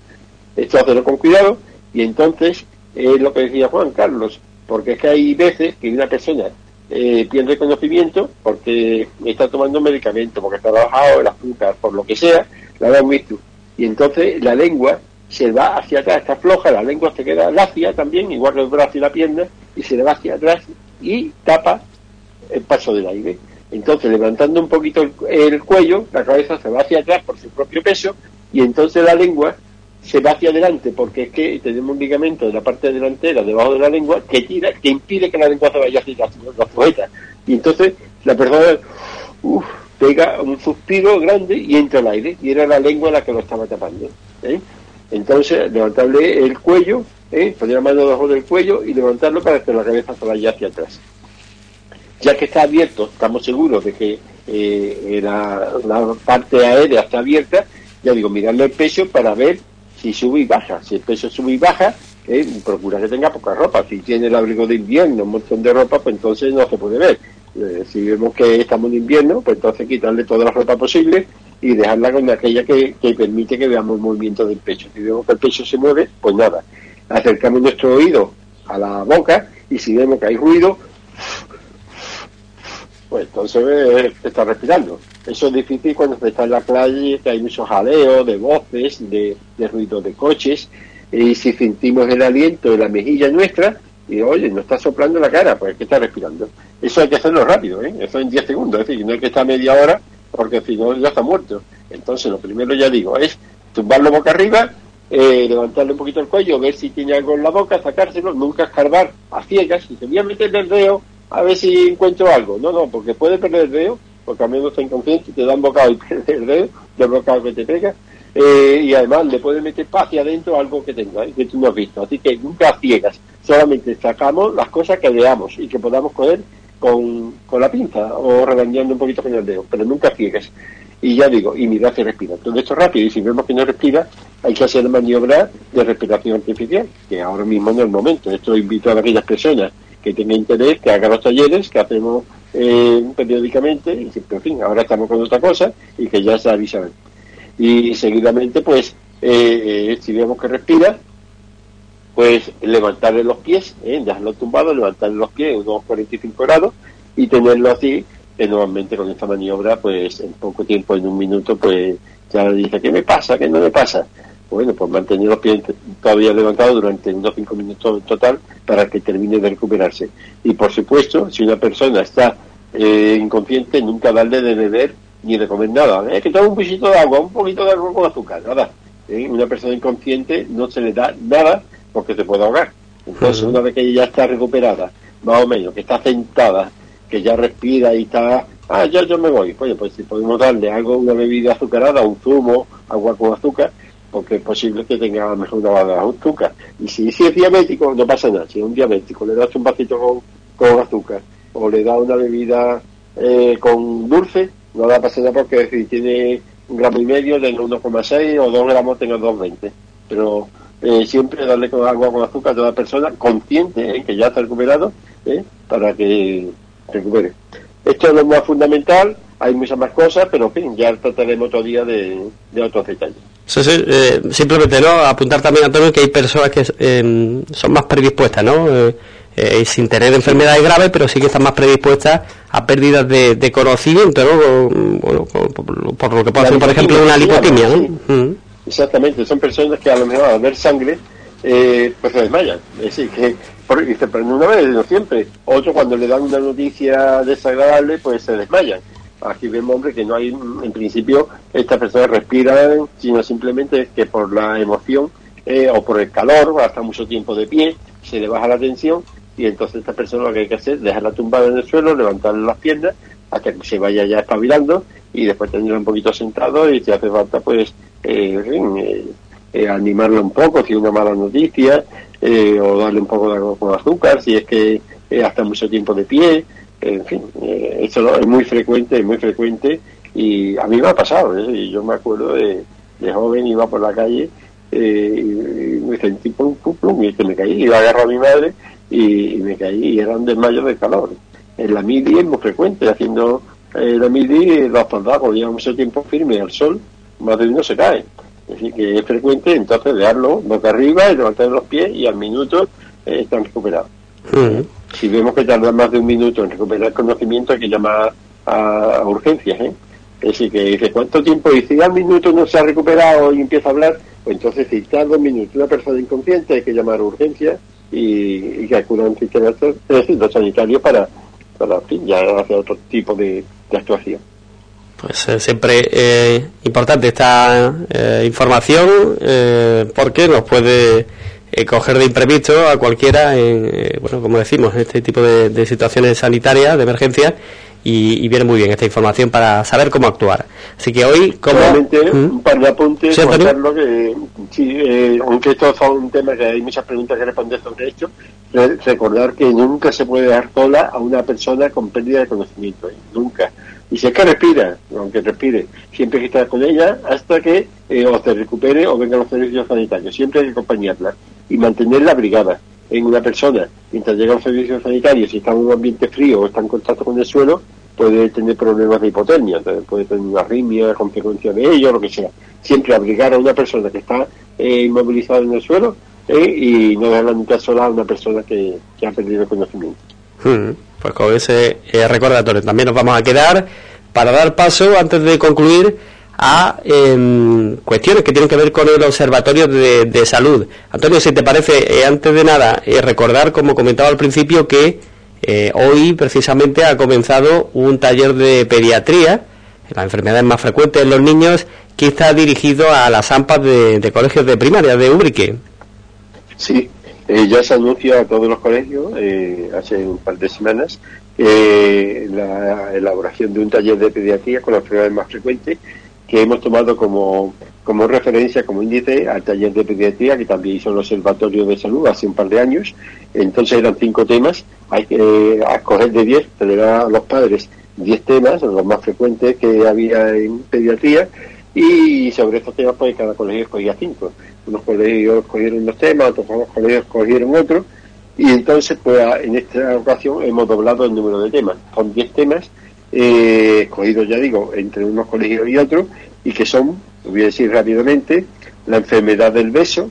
B: Esto hacerlo con cuidado y entonces es lo que decía Juan Carlos, porque es que hay veces que una persona eh, pierde conocimiento porque está tomando medicamento, porque está bajado el azúcar, por lo que sea, la da visto. Y entonces la lengua se va hacia atrás, está floja, la lengua se queda lacia también, igual que el brazo y la pierna, y se le va hacia atrás y tapa el paso del aire. Entonces, levantando un poquito el cuello, la cabeza se va hacia atrás por su propio peso, y entonces la lengua se va hacia adelante porque es que tenemos un ligamento de la parte delantera debajo de la lengua que tira, que impide que la lengua se vaya hacia la. Y entonces la persona pega un suspiro grande y entra al aire, y era la lengua la que lo estaba tapando. ¿eh? Entonces, levantarle el cuello, ¿eh? poner la mano debajo del cuello y levantarlo para que la cabeza se vaya hacia atrás. Ya que está abierto, estamos seguros de que eh, la, parte aérea está abierta, ya digo, mirarle el peso para ver si sube y baja. Si el peso sube y baja, eh, procura que tenga poca ropa. Si tiene el abrigo de invierno, un montón de ropa, pues entonces no se puede ver. Eh, si vemos que estamos en invierno, pues entonces quitarle toda la ropa posible y dejarla con aquella que, permite que veamos el movimiento del pecho. Si vemos que el pecho se mueve, pues nada, acercamos nuestro oído a la boca y si vemos que hay ruido, pues entonces eh, está respirando. Eso es difícil cuando está en la playa, que hay muchos jaleos de voces, de, de ruido de coches, y si sentimos el aliento en la mejilla nuestra, y oye, no está soplando la cara, pues es que está respirando. Eso hay que hacerlo rápido, ¿eh? eso en 10 segundos, es decir, no hay que estar media hora porque si no ya está muerto. Entonces lo primero ya digo es tumbarlo boca arriba, eh, levantarle un poquito el cuello, ver si tiene algo en la boca, sacárselo, nunca escarbar a ciegas y se voy a meterle el dedo a ver si encuentro algo. No, no, porque puede perder el dedo, porque a menos está inconsciente, te dan bocado y pierdes el dedo, del bocado que te pega, eh, y además le puede meter hacia adentro algo que tenga, ¿eh? que tú no has visto. Así que nunca ciegas, solamente sacamos las cosas que veamos y que podamos coger con, con la pinza o regañando un poquito con el dedo, pero nunca ciegas. Y ya digo, y mira si respira. Todo esto rápido, y si vemos que no respira, hay que hacer maniobra de respiración artificial, que ahora mismo no es el momento. Esto invito a aquellas personas que tengan interés, que hagan los talleres que hacemos eh, periódicamente, y en fin, ahora estamos con otra cosa, y que ya se avisan. Y seguidamente, pues, eh, eh, si vemos que respira, pues levantarle los pies, dejarlo tumbado, levantarle los pies unos 45 grados y tenerlo así, que normalmente con esta maniobra, pues en poco tiempo, en un minuto, pues ya dice, ¿qué me pasa? ¿Qué no me pasa? Bueno, pues mantener los pies todavía levantados durante unos 5 minutos en total para que termine de recuperarse. Y por supuesto, si una persona está eh, inconsciente, nunca darle de beber ni de comer nada. Es que toma un poquito de agua, un poquito de agua con azúcar, nada. ¿Eh? Una persona inconsciente no se le da nada porque se puede ahogar. Entonces, una vez que ella ya está recuperada, más o menos, que está sentada, que ya respira y está, ah, ya yo me voy. Oye, pues si podemos darle algo, una bebida azucarada, un zumo, agua con azúcar, porque es posible que tenga mejor una de azúcar. Y si, es diabético, no pasa nada. Si es un diabético, le das un vasito con, azúcar o le da una bebida eh, con dulce, no da pasa nada porque si tiene un gramo y medio, tenga 1,6 o dos gramos, tenga 2,20. Pero eh, siempre darle con agua con azúcar a toda persona consciente eh, que ya está recuperado eh, para que recupere. Esto es lo más fundamental, hay muchas más cosas, pero en fin, ya trataremos otro día de otros detalles.
A: Simplemente no apuntar también Antonio que hay personas que em, son más predispuestas, ¿no? sin tener enfermedades graves, pero sí que están más predispuestas a pérdidas de, conocimiento, ¿no? Bueno, por, lo que puede ser, por ejemplo, una lipotimia, ¿no? Mm.
B: Exactamente, son personas que a lo mejor al ver sangre eh, pues se desmayan. Es decir, que por, se prende una vez, no siempre. Otro cuando le dan una noticia desagradable, pues se desmayan. Aquí vemos, hombre, que no hay, en principio, estas personas respiran, sino simplemente que por la emoción eh, o por el calor, hasta mucho tiempo de pie, se le baja la tensión y entonces esta persona lo que hay que hacer es dejarla tumbada en el suelo, levantarle las piernas hasta que se vaya ya espabilando y después tenerla un poquito sentado y si hace falta pues eh, eh, eh, animarla un poco si una mala noticia eh, o darle un poco de con azúcar si es que hasta mucho tiempo de pie en fin eso es muy frecuente es muy frecuente y a mí me ha pasado y yo me acuerdo de, de joven iba por la calle y, me sentí pum, pum, pum, y que me caí y agarro a mi madre y, me caí y era un desmayo de calor en la midi es muy frecuente haciendo la midi los soldados llevan mucho tiempo firme al sol más de uno se cae. Es decir, que es frecuente entonces dejarlo boca arriba y levantar los pies y al minuto eh, están recuperados. Si vemos que tarda más de un minuto en recuperar conocimiento, hay que llamar a, urgencias. ¿eh? Es decir, que dice, ¿cuánto tiempo? Y si al minuto no se ha recuperado y empieza a hablar, pues entonces si tarda un minuto una persona inconsciente, hay que llamar a urgencias y, que acuda a un sistema sanitario para, para ya hacer otro tipo de actuación
A: pues eh, siempre eh, importante esta eh, información porque nos puede eh, coger de imprevisto a cualquiera, en, eh, bueno, como decimos, en este tipo de, situaciones sanitarias, de emergencia, y, viene muy bien esta información para saber cómo actuar. Así que hoy, como...
B: ¿Mm? un par de apuntes, que, sí, eh, aunque esto es un tema que hay muchas preguntas que responder sobre esto, recordar que nunca se puede dar sola a una persona con pérdida de conocimiento, nunca y si que respira, aunque respire, siempre hay que estar con ella hasta que eh, o se recupere o vengan los servicios sanitarios. Siempre hay que acompañarla y mantenerla abrigada en una persona. Mientras llegan los servicios sanitarios, si está en un ambiente frío o está en contacto con el suelo, puede tener problemas de hipotermia, puede tener una arritmia, consecuencia de ello, lo que sea. Siempre abrigar a una persona que está eh, inmovilizada en el suelo eh, y no dejarla nunca sola a una persona que, ha perdido el conocimiento.
A: Hmm pues con ese eh, recordatorio también nos vamos a quedar para dar paso antes de concluir a em, cuestiones que tienen que ver con el observatorio de, salud. Antonio, si te parece, eh, antes de nada, eh, recordar, como comentaba al principio, que hoy precisamente ha comenzado un taller de pediatría, las enfermedades más frecuentes en los niños, que está dirigido a las AMPAs de, de colegios de primaria de Ubrique.
B: Sí, eh, ya se anuncia a todos los colegios eh, hace un par de semanas la elaboración de un taller de pediatría con las enfermedades más frecuentes que hemos tomado como, como referencia, como índice al taller de pediatría que también hizo el Observatorio de Salud hace un par de años. Entonces eran cinco temas, hay que eh, escoger de diez, tener a los padres diez temas, los más frecuentes que había en pediatría, y sobre estos temas pues cada colegio escogía cinco unos colegios cogieron unos temas, otros colegios cogieron otros, y entonces pues en esta ocasión hemos doblado el número de temas. Son 10 temas eh, escogidos, ya digo, entre unos colegios y otros, y que son, voy a decir rápidamente, la enfermedad del beso,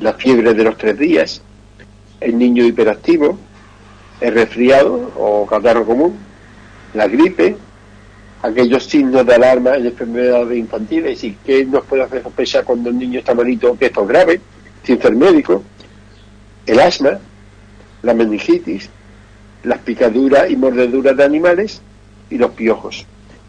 B: la fiebre de los tres días, el niño hiperactivo, el resfriado o catarro común, la gripe, aquellos signos de alarma en enfermedades infantiles y qué nos puede hacer sospechar cuando el niño está malito que esto es grave, sin ser médico, el asma, la meningitis, las picaduras y mordeduras de animales y los piojos.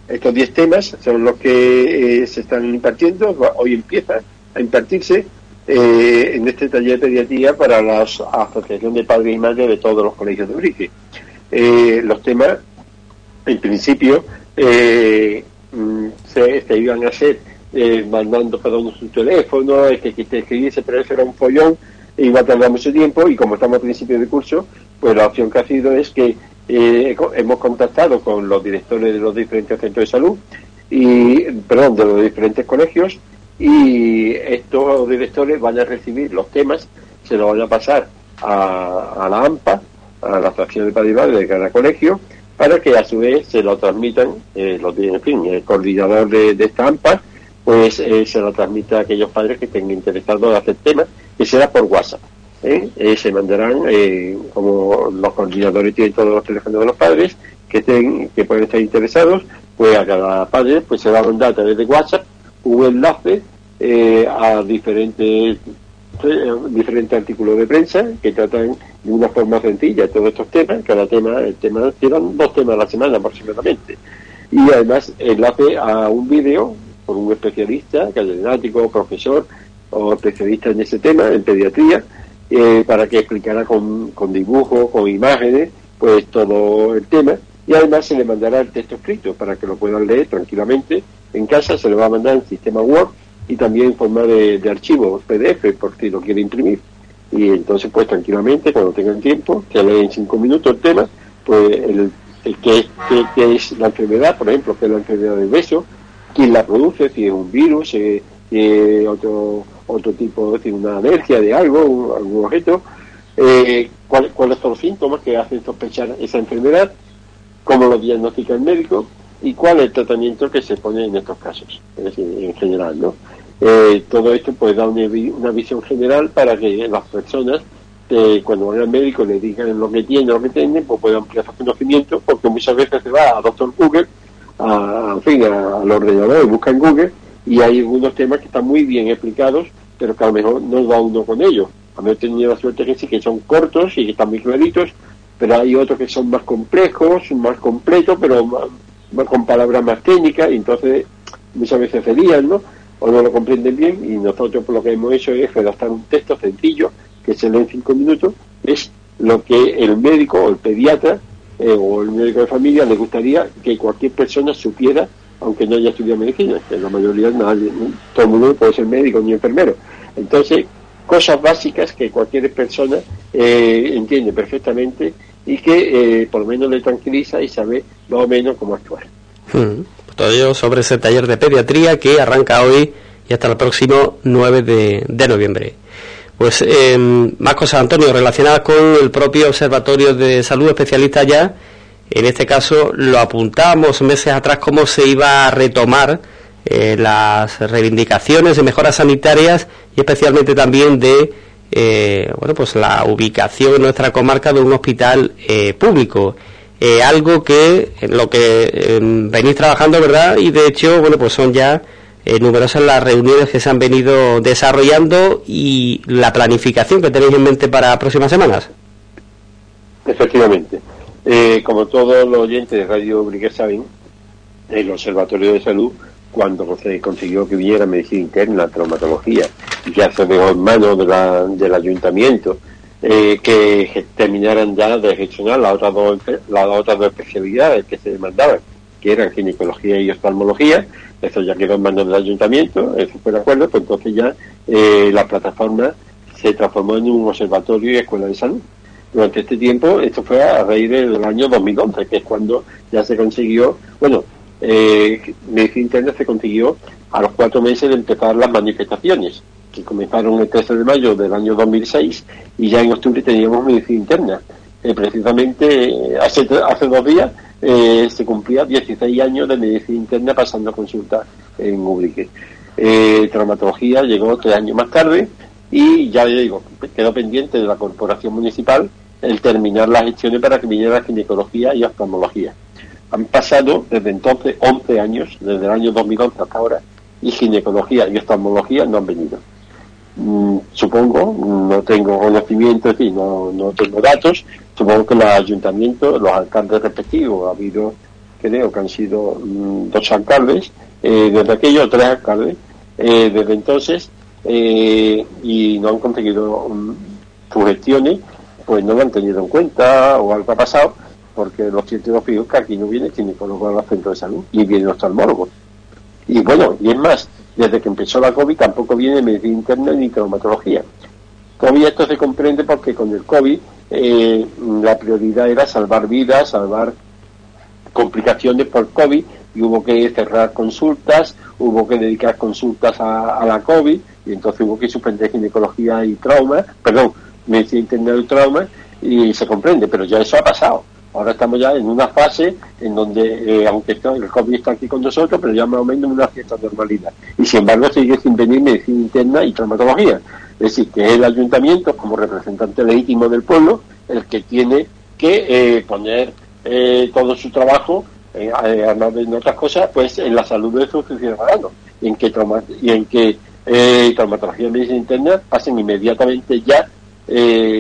B: Estos 10 temas son los que eh, se están impartiendo, hoy empieza a impartirse eh, en este taller de pediatría para la Asociación de Padres y Madres de todos los colegios de origen. Eh, los temas, en principio, eh, mm, se, iban a hacer eh, mandando cada uno su teléfono, que, que te escribiese, pero eso era un follón, e iba a tardar mucho tiempo y como estamos a principio de curso, pues la opción que ha sido es que eh, hemos contactado con los directores de los diferentes centros de salud y, perdón, de los diferentes colegios y estos directores van a recibir los temas, se los van a pasar a, la AMPA, a la fracción de Padre de cada colegio, para que a su vez se lo transmitan, eh, en fin, el coordinador de, de esta AMPA, pues eh, se lo transmita a aquellos padres que estén interesados en hacer temas, que será por WhatsApp. ¿eh? Eh, se mandarán, como los coordinadores tienen todos los teléfonos de los padres, que estén, que pueden estar interesados, pues a cada padre pues se va a mandar a través de WhatsApp un enlace a diferentes diferentes artículos de prensa que tratan de una forma sencilla todos estos temas. Cada tema, el tema, tiran dos temas a la semana aproximadamente. Y además enlace a un vídeo por un especialista, catedrático, profesor o especialista en ese tema, en pediatría, eh, para que explicara con, con dibujos, con imágenes, pues todo el tema. Y además se le mandará el texto escrito para que lo puedan leer tranquilamente en casa, se le va a mandar en sistema Word y también en forma de, de archivo PDF por si lo quiere imprimir. Y entonces, pues tranquilamente, cuando tengan tiempo, que leen cinco minutos el tema, pues el, el qué, es la enfermedad, por ejemplo, qué es la enfermedad del beso, quién la produce, si es un virus, si es otro, otro tipo, si una alergia de algo, algún objeto, eh, cuáles son los síntomas que hacen sospechar esa enfermedad, cómo lo diagnostica el médico y cuál es el tratamiento que se pone en estos casos, es decir, en general, ¿no? Eh, todo esto pues da una, visión general para que las personas eh, cuando van al médico le digan lo que tienen, lo que tienen, pues puedan ampliar su conocimiento, porque muchas veces se va a Doctor Google, a, en fin, al ordenador y busca en Google, y hay algunos temas que están muy bien explicados, pero que a lo mejor no va uno con ellos. A mí he tenido la suerte que sí que son cortos y que están muy claritos, pero hay otros que son más complejos, más completos, pero con palabras más técnicas, y entonces muchas veces se ¿no? O no lo comprenden bien y nosotros lo que hemos hecho es redactar un texto sencillo que se lee en cinco minutos, es lo que el médico o el pediatra eh, o el médico de familia le gustaría que cualquier persona supiera, aunque no haya estudiado medicina, que la mayoría nadie, todo el mundo puede ser médico ni enfermero. Entonces, cosas básicas que cualquier persona eh, entiende perfectamente y que eh, por lo menos le tranquiliza y sabe más o menos cómo actuar.
A: Hmm. Sobre ese taller de pediatría que arranca hoy y hasta el próximo 9 de, noviembre. Pues eh, más cosas, Antonio, relacionadas con el propio Observatorio de Salud Especialista ya. En este caso lo apuntamos meses atrás cómo se iba a retomar eh, las reivindicaciones de mejoras sanitarias y especialmente también de eh, bueno pues la ubicación en nuestra comarca de un hospital eh, público. Eh, algo que lo que em, venís trabajando, ¿verdad? Y de hecho, bueno, pues son ya eh, numerosas las reuniones que se han venido desarrollando y la planificación que tenéis en mente para próximas semanas.
B: Efectivamente. Eh, como todos los oyentes de Radio Brigue saben, el Observatorio de Salud, cuando se consiguió que viniera medicina interna, traumatología, ya se dejó en manos del ayuntamiento, eh, que terminaran ya de gestionar las otras dos las otras dos especialidades que se demandaban, que eran ginecología y oftalmología, eso ya quedó en manos del ayuntamiento, eso fue de acuerdo, pues entonces ya eh, la plataforma se transformó en un observatorio y escuela de salud. Durante este tiempo, esto fue a raíz del año 2011, que es cuando ya se consiguió, bueno, eh, medicina interna se consiguió a los cuatro meses de empezar las manifestaciones que comenzaron el 13 de mayo del año 2006 y ya en octubre teníamos medicina interna. Eh, precisamente eh, hace, hace dos días eh, se cumplía 16 años de medicina interna pasando consulta en Ubrique. traumatología llegó tres años más tarde y ya le digo, quedó pendiente de la corporación municipal el terminar las gestiones para que viniera ginecología y oftalmología. Han pasado desde entonces 11 años, desde el año 2011 hasta ahora, y ginecología y oftalmología no han venido. Mm, supongo, no tengo conocimiento, y no, tengo datos, supongo que los ayuntamientos, los alcaldes respectivos, ha habido, creo que han sido mm, dos alcaldes, eh, desde aquellos tres alcaldes, eh, desde entonces, eh, y no han conseguido gestiones, pues no lo han tenido en cuenta o algo ha pasado, porque los científicos que aquí no viene ginecólogo a los centros de salud, y viene oftalmólogos. Y bueno, y es más, desde que empezó la COVID tampoco viene medicina interna ni traumatología. COVID esto se comprende porque con el COVID eh, la prioridad era salvar vidas, salvar complicaciones por COVID y hubo que cerrar consultas, hubo que dedicar consultas a, la COVID y entonces hubo que suspender ginecología y trauma, perdón, medicina interna y trauma y se comprende, pero ya eso ha pasado. Ahora estamos ya en una fase en donde, eh, aunque el COVID está aquí con nosotros, pero ya más o menos en una cierta normalidad. Y sin embargo sigue sin venir medicina interna y traumatología. Es decir, que es el ayuntamiento, como representante legítimo del pueblo, el que tiene que eh, poner eh, todo su trabajo, además de otras cosas, pues en la salud de sus ciudadanos. En que, y en que traumatología y medicina interna pasen inmediatamente ya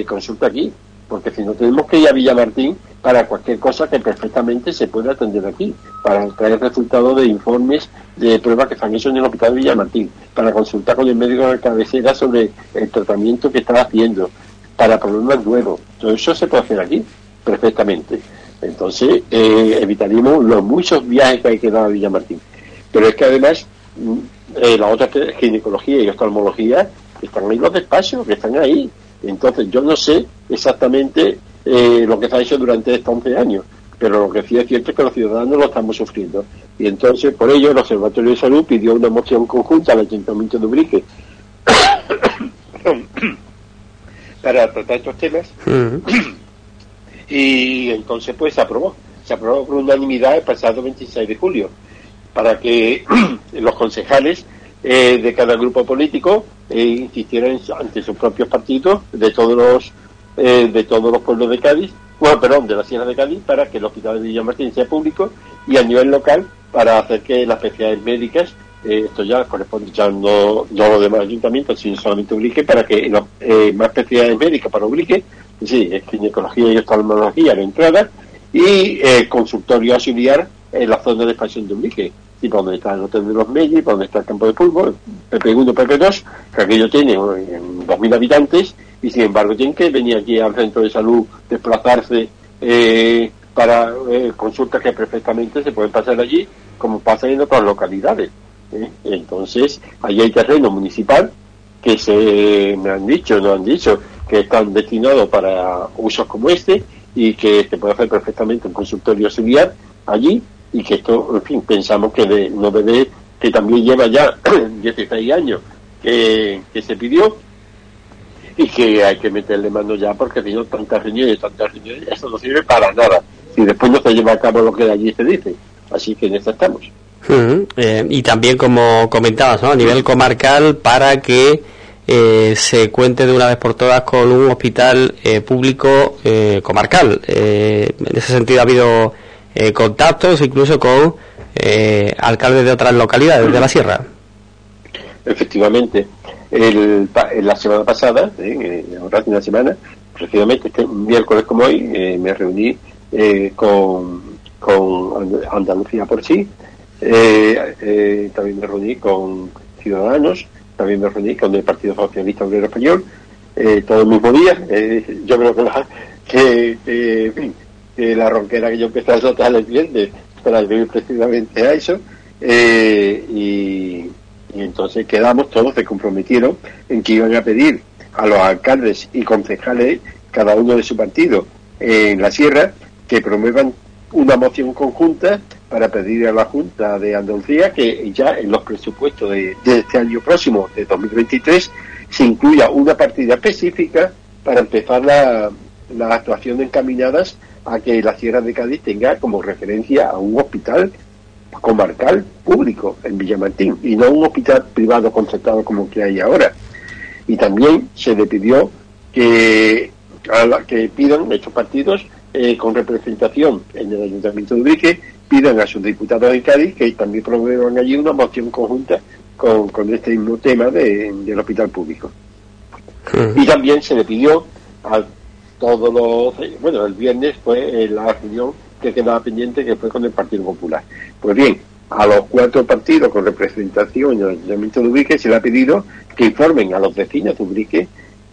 B: consulta aquí. Porque si no tenemos que ir a Villamartín para cualquier cosa que perfectamente se puede atender aquí, para traer resultados de informes de pruebas que se han hecho en el Hospital de Villamartín, para consultar con el médico de cabecera sobre el tratamiento que está haciendo, para problemas nuevos. Todo eso se puede hacer aquí perfectamente. Entonces, eh, evitaríamos los muchos viajes que hay que dar a Villamartín. Pero es que además, mm, eh, la otra ginecología y oftalmología están ahí los despachos, que están ahí. Entonces, yo no sé exactamente eh, lo que se ha hecho durante estos 11 años. Pero lo que sí es cierto es que los ciudadanos lo estamos sufriendo. Y entonces, por ello, el Observatorio de Salud pidió una moción conjunta al Ayuntamiento de Ubrique para tratar estos temas. y entonces, pues, se aprobó. Se aprobó por unanimidad el pasado 26 de julio para que los concejales eh, de cada grupo político eh, insistieran ante sus propios partidos de todos los eh, de todos los pueblos de Cádiz, bueno, perdón, de la Sierra de Cádiz, para que el hospital de Villamartín sea público y a nivel local para hacer que las especialidades médicas, eh, esto ya corresponde ya no, no los demás ayuntamientos, sino solamente Ubrique, para que eh, más especialidades médicas para Ubrique, sí, es ginecología y oftalmología de entrada, y consultorio auxiliar en la zona de expansión de Ubrique. Y por donde está el hotel de los y por donde está el campo de fútbol, PP1, PP2, que aquello tiene 2.000 habitantes, y sin embargo tienen que venir aquí al centro de salud, desplazarse eh, para eh, consultas que perfectamente se pueden pasar allí, como pasa en otras localidades. ¿eh? Entonces, allí hay terreno municipal que se me han dicho, no han dicho, que están destinados para usos como este y que se puede hacer perfectamente un consultorio auxiliar allí y que esto, en fin, pensamos que de, no debe, que también lleva ya 16 años que, se pidió y que hay que meterle mano ya porque si no tantas reuniones, tantas reuniones, eso no sirve para nada. Si después no se lleva a cabo lo que allí se dice. Así que en eso estamos.
A: Eh, y también, como comentabas, ¿no? a nivel comarcal, para que eh, se cuente de una vez por todas con un hospital eh, público comarcal. en ese sentido ha habido contactos incluso con alcaldes de otras localidades de la sierra.
B: Efectivamente. El, la semana pasada, ahora hace una semana, precisamente este miércoles como hoy, me reuní con, con Andalucía por sí, eh, eh, también me reuní con Ciudadanos, también me reuní con el Partido Socialista Obrero Español, eh, todo el mismo día. yo creo que la, que, la ronquera que yo empecé a soltar el cliente para vivir precisamente a eso. Y, y, entonces quedamos, todos se comprometieron en que iban a pedir a los alcaldes y concejales, cada uno de su partido, en la sierra, que promuevan una moción conjunta para pedir a la Junta de Andalucía que ya en los presupuestos de, este año próximo, de 2023, se incluya una partida específica para empezar las actuaciones encaminadas a que la Sierra de Cádiz tenga como referencia a un hospital comarcal público en Villamartín y no un hospital privado concertado como que hay ahora. Y también se le pidió que, a la, que pidan estos partidos eh, con representación en el Ayuntamiento de Ubrique pidan a sus diputados de Cádiz que también promuevan allí una moción conjunta con, con este mismo tema del hospital público. Y también se le pidió a todos los, bueno, el viernes fue la reunión que quedaba pendiente que fue con el Partido Popular. Pues bien, a los cuatro partidos con representación en el Ayuntamiento de Ubrique se le ha pedido que informen a los vecinos de Ubrique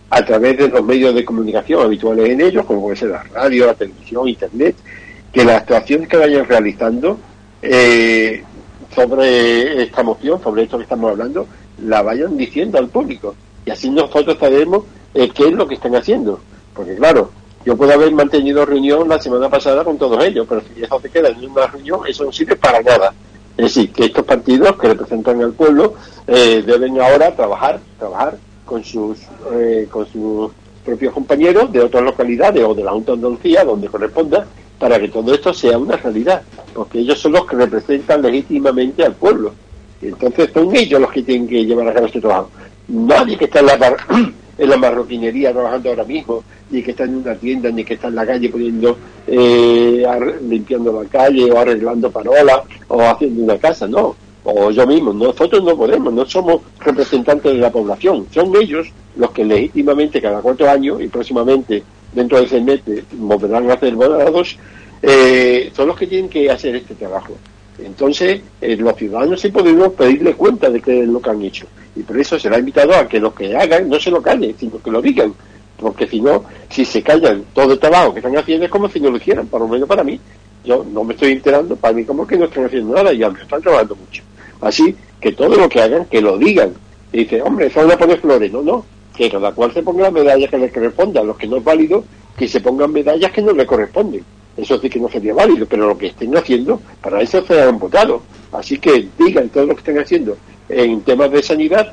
B: a través de los medios de comunicación habituales en ellos, como puede ser la radio, la televisión, internet, que las actuaciones que vayan realizando eh, sobre esta moción, sobre esto que estamos hablando, la vayan diciendo al público. Y así nosotros sabemos eh, qué es lo que están haciendo. Porque claro, yo puedo haber mantenido reunión la semana pasada con todos ellos, pero si eso se queda en una reunión, eso no sirve para nada. Es decir, que estos partidos que representan al pueblo eh, deben ahora trabajar, trabajar con sus, con sus propios compañeros de otras localidades o de la Junta de Andalucía, donde corresponda, para que todo esto sea una realidad, porque ellos son los que representan legítimamente al pueblo. Y entonces son ellos los que tienen que llevar a cabo este trabajo. Nadie que está en la, en la marroquinería trabajando ahora mismo, ni que está en una tienda, ni que está en la calle poniendo, eh, limpiando la calle, o arreglando parolas, o haciendo una casa, no. O yo mismo, nosotros no podemos, no somos representantes de la población, son ellos los que legítimamente cada cuatro años y próximamente dentro de seis meses volverán a hacer volados, eh, son los que tienen que hacer este trabajo. Entonces, eh, los ciudadanos sí podemos pedirle cuenta de qué es lo que han hecho. Y por eso se ha invitado a que los que hagan no se lo callen, sino que lo digan. Porque si no, si se callan todo el trabajo que están haciendo es como si no lo hicieran, por lo menos para mí. Yo no me estoy enterando, para mí como que no están haciendo nada y aunque están trabajando mucho. Así que todo lo que hagan, que lo digan. Y dice, hombre, eso van a poner flores. No, no, que cada cual se ponga la medalla que le corresponda. A los que no es válido, que se pongan medallas que no le corresponden. Eso sí que no sería válido, pero lo que estén haciendo, para eso se han votado. Así que digan todo lo que estén haciendo en temas de sanidad,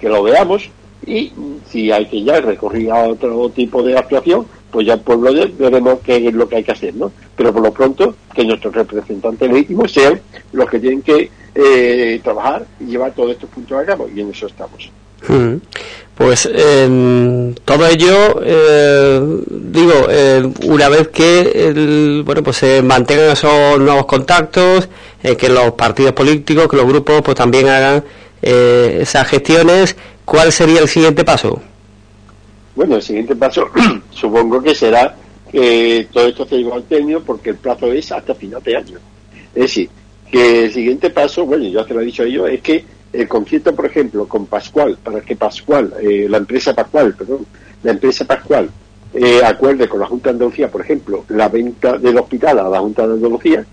B: que lo veamos, y si hay que ya recurrir a otro tipo de actuación, pues ya por lo de veremos qué es lo que hay que hacer, ¿no? Pero por lo pronto, que nuestros representantes legítimos sean los que tienen que eh, trabajar y llevar todos estos puntos a cabo, y en eso estamos.
A: Mm. Pues eh, todo ello, eh, digo, eh, una vez que bueno pues se mantengan esos nuevos contactos, eh, que los partidos políticos, que los grupos, pues también hagan esas gestiones, ¿cuál sería el siguiente paso?
B: Bueno, el siguiente paso supongo que será que todo esto se lleve al término porque el plazo es hasta final de año. Es decir, que el siguiente paso, bueno, ya te lo he dicho ellos, es que el concierto, por ejemplo, con Pascual, para que Pascual, eh, la empresa Pascual, perdón, la empresa Pascual eh, acuerde con la Junta de Andalucía, por ejemplo, la venta del hospital a la Junta de Andalucía,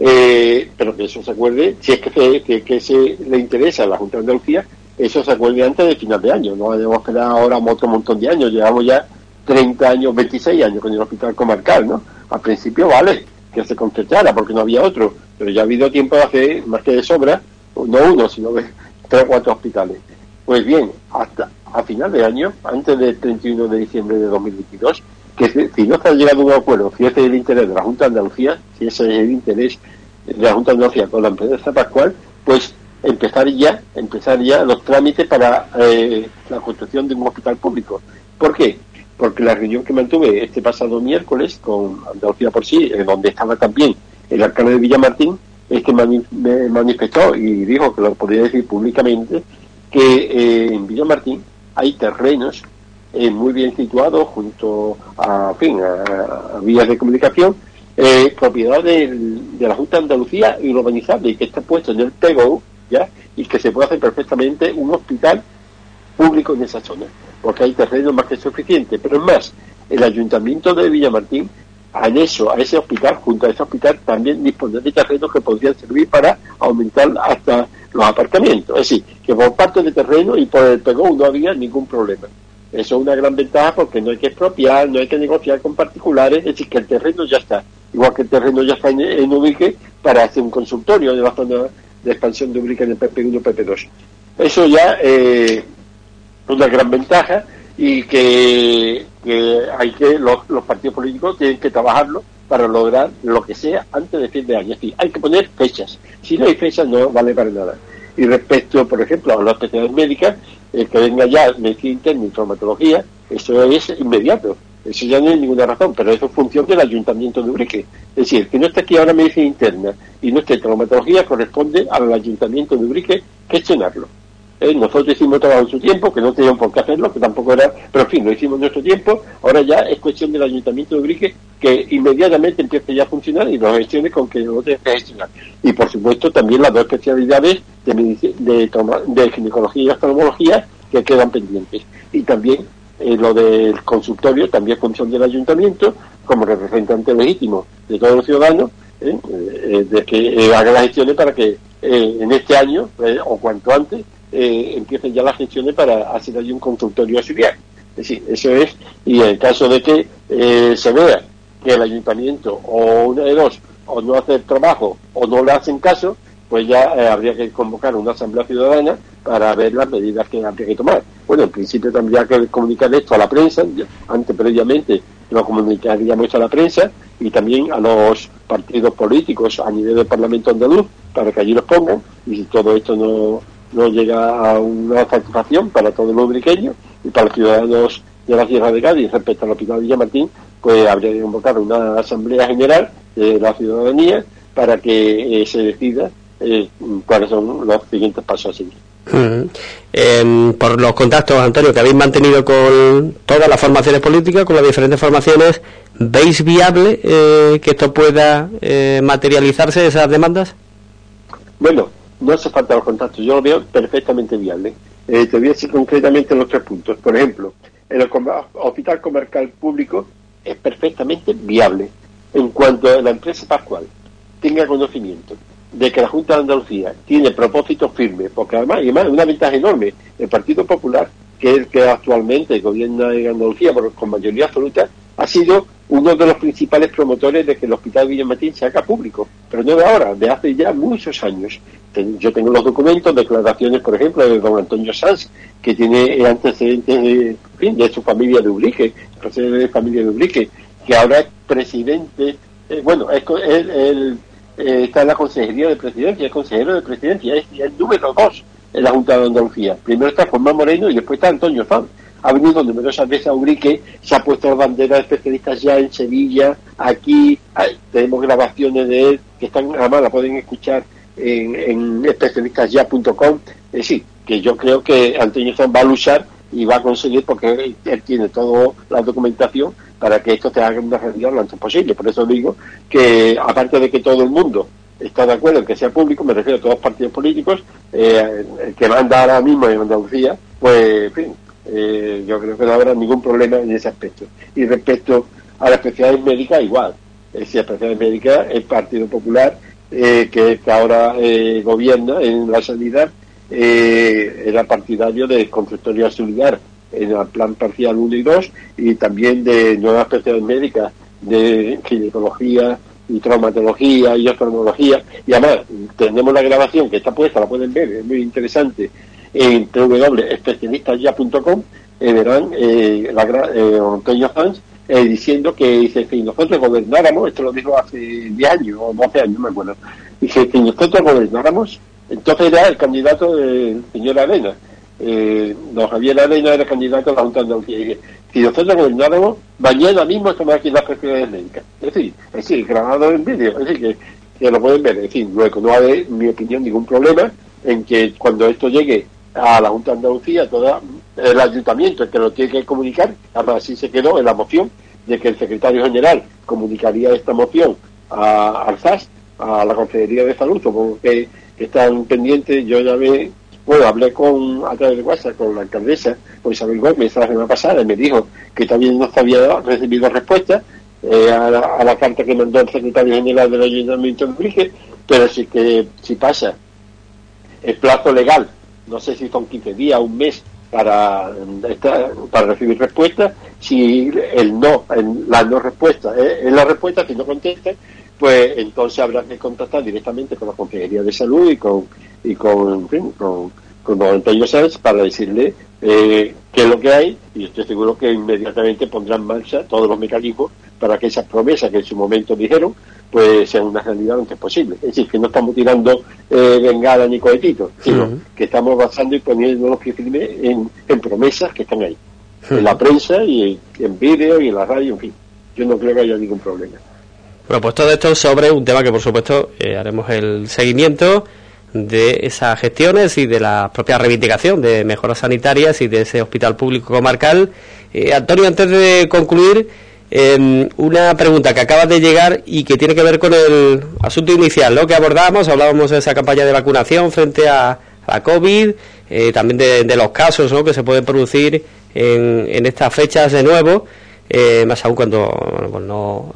B: eh, pero que eso se acuerde, si es que, se, le interesa a la Junta de Andalucía, eso se acuerde antes de final de año, no debemos quedar ahora otro montón de años, llevamos ya 30 años, 26 años con el hospital comarcal, ¿no? Al principio vale que se concertara porque no había otro, pero ya ha habido tiempo de hacer más que de sobra, no uno, sino tres o cuatro hospitales. Pues bien, hasta a final de año, antes del 31 de diciembre de 2022, que si no se ha llegado a un acuerdo, si ese es el interés de la Junta de Andalucía, si ese es el interés de la Junta de Andalucía con la empresa Pascual, pues empezar ya, empezar ya los trámites para eh, la construcción de un hospital público. ¿Por qué? Porque la reunión que mantuve este pasado miércoles con Andalucía por sí, donde estaba también el alcalde de Villamartín, es que me manifestó y dijo que lo podía decir públicamente que eh, en Villamartín hay terrenos eh, muy bien situados junto a, fin, a, vías de comunicación, eh, propiedad de, la Junta de Andalucía y urbanizable y que está puesto en el PGO, ¿ya? y que se puede hacer perfectamente un hospital público en esa zona, porque hay terrenos más que suficientes. Pero es más, el Ayuntamiento de Villamartín anexo a ese hospital, junto a ese hospital, también disponer de terrenos que podrían servir para aumentar hasta los aparcamientos. Es decir, que por parte de terreno y por el PEGO no había ningún problema. Eso es una gran ventaja porque no hay que expropiar, no hay que negociar con particulares, es decir, que el terreno ya está. Igual que el terreno ya está en, Ubrique para hacer un consultorio de la zona de expansión de Ubrique en el PP1 y PP2. Eso ya es eh, una gran ventaja y que, hay que los, partidos políticos tienen que trabajarlo para lograr lo que sea antes de fin de año. Es decir, hay que poner fechas. Si no hay fechas no vale para nada. Y respecto, por ejemplo, a las especialidades médicas, el que venga ya medicina interna y traumatología, eso es inmediato. Eso ya no hay ninguna razón, pero eso es función del ayuntamiento de Urique. Es decir, que no esté aquí ahora medicina interna y no esté traumatología, corresponde al ayuntamiento de Urique gestionarlo. Eh, nosotros hicimos trabajo en su tiempo, que no teníamos por qué hacerlo, que tampoco era, pero en fin, lo hicimos en nuestro tiempo, ahora ya es cuestión del Ayuntamiento de Ubrique que inmediatamente empiece ya a funcionar y nos gestione con que no tenga que gestionar. Y por supuesto también las dos especialidades de, de, ginecología y oftalmología que quedan pendientes. Y también eh, lo del consultorio, también función del Ayuntamiento, como representante legítimo de todos los ciudadanos, eh, de que haga las gestiones para que en este año, o cuanto antes, eh, empiecen ya las gestiones para hacer allí un consultorio auxiliar. Es decir, eso es, y en el caso de que eh, se vea que el ayuntamiento o una de dos o no hace el trabajo o no le hacen caso, pues ya eh, habría que convocar una asamblea ciudadana para ver las medidas que habría que tomar. Bueno, en principio tendría que comunicar esto a la prensa, antes previamente lo comunicaríamos a la prensa y también a los partidos políticos a nivel del Parlamento andaluz para que allí los pongan y si todo esto no, no llega a una satisfacción para todos los ubriqueños y para los ciudadanos de la Sierra de Cádiz respecto al Hospital Villamartín, pues habría que convocar una asamblea general de la ciudadanía para que eh, se decida eh, cuáles son los siguientes pasos a seguir.
A: Por los contactos, Antonio, que habéis mantenido con todas las formaciones políticas, con las diferentes formaciones, ¿veis viable eh, que esto pueda materializarse, esas demandas?
B: Bueno, no hace falta los contactos, yo lo veo perfectamente viable. Eh, te voy a decir concretamente los tres puntos. Por ejemplo, el hospital comercial público es perfectamente viable en cuanto a la empresa Pascual tenga conocimiento de que la Junta de Andalucía tiene propósitos firmes, porque además, y además una ventaja enorme, el Partido Popular, que es el que actualmente gobierna en Andalucía con mayoría absoluta, ha sido uno de los principales promotores de que el Hospital Villamatín se haga público, pero no de ahora, de hace ya muchos años. Yo tengo los documentos, declaraciones, por ejemplo, de don Antonio Sanz, que tiene antecedentes de, de su familia de Ubrique, procede de familia de Ubrique, que ahora es presidente, eh, bueno, es, él, eh, está en la Consejería de Presidencia, es consejero de Presidencia, es el número dos en la Junta de Andalucía. Primero está Juan Moreno y después está Antonio Sanz ha venido numerosas veces a Urique, se ha puesto banderas de especialistas ya en Sevilla, aquí tenemos grabaciones de él que están, además la pueden escuchar en, en especialistasya.com. Es decir, que yo creo que Antonio San va a luchar y va a conseguir porque él tiene toda la documentación para que esto se haga una realidad lo antes posible. Por eso digo que, aparte de que todo el mundo está de acuerdo en que sea público, me refiero a todos los partidos políticos, eh, el que manda ahora mismo en Andalucía, pues, en fin, eh, yo creo que no habrá ningún problema en ese aspecto. Y respecto a la especialidad médica, igual. Es decir, la especialidad médica, el Partido Popular, eh, que, ahora gobierna en la sanidad, era partidario de consultoría solidaria en el plan parcial 1 y 2 y también de nuevas especialidades médicas de ginecología y traumatología y oftalmología y además tenemos la grabación que está puesta, la pueden ver, es muy interesante en www.especialistasya.com eh, verán eh, la, eh, Antonio Sanz eh, diciendo que dice si nosotros gobernáramos, esto lo dijo hace 10 años o 12 años, me acuerdo, dice si nosotros gobernáramos, entonces era el candidato del señor Arena eh, don Javier Arena era candidato a la Junta de Andalucía. Si nosotros gobernáramos, mañana mismo estamos aquí en las prescripciones médicas. Es decir, es decir, grabado en vídeo, es decir, que, lo pueden ver. Es decir, luego no haber, en mi opinión, ningún problema en que cuando esto llegue a la Junta de Andalucía, todo el ayuntamiento el que lo tiene que comunicar, además así se quedó en la moción de que el secretario general comunicaría esta moción a, al SAS, a la Consejería de Salud, supongo que, están pendientes, yo ya ve bueno, hablé con, a través de WhatsApp con la alcaldesa, con Isabel Gómez, la semana pasada, y me dijo que también no había recibido respuesta eh, a, la, carta que mandó el secretario general del Ayuntamiento de Brige, pero sí que si pasa. El plazo legal, no sé si son 15 días, un mes, para, para recibir respuesta, si el no, la no respuesta es, la respuesta, si no contesta, pues entonces habrá que contactar directamente con la Consejería de Salud y con y con, con, con don Antonio Sanz para decirle eh, qué es lo que hay y estoy seguro que inmediatamente pondrán en marcha todos los mecanismos para que esas promesas que en su momento dijeron pues sean una realidad lo antes posible. Es decir, que no estamos tirando eh, bengala ni cohetitos, sino que estamos basando y poniendo los pies firmes en, en promesas que están ahí, en la prensa y en, vídeo y en la radio, en fin. Yo no creo que haya ningún problema.
A: Bueno, pues todo esto sobre un tema que por supuesto eh, haremos el seguimiento de esas gestiones y de la propia reivindicación de mejoras sanitarias y de ese hospital público comarcal. Eh, Antonio, antes de concluir, em, una pregunta que acaba de llegar y que tiene que ver con el asunto inicial ¿no? que abordamos. Hablábamos de esa campaña de vacunación frente a la COVID, eh, también de, los casos ¿no? que se pueden producir en, en estas fechas de nuevo. Eh, más aún cuando pues no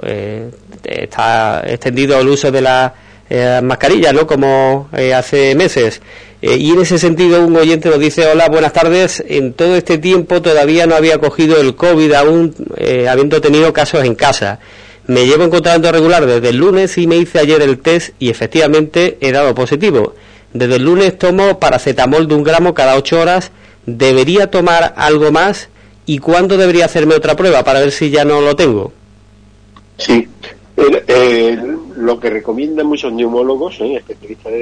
A: está extendido el uso de la eh, mascarillas, ¿no? Como eh, hace meses. Eh, y en ese sentido un oyente nos dice, hola, buenas tardes, en todo este tiempo todavía no había cogido el COVID, aún eh, habiendo tenido casos en casa. Me llevo encontrando regular desde el lunes y me hice ayer el test y efectivamente he dado positivo. Desde el lunes tomo paracetamol de un gramo cada ocho horas. ¿Debería tomar algo más? ¿Y cuándo debería hacerme otra prueba para ver si ya no lo tengo?
B: Sí, lo que recomiendan muchos neumólogos, ¿eh? especialistas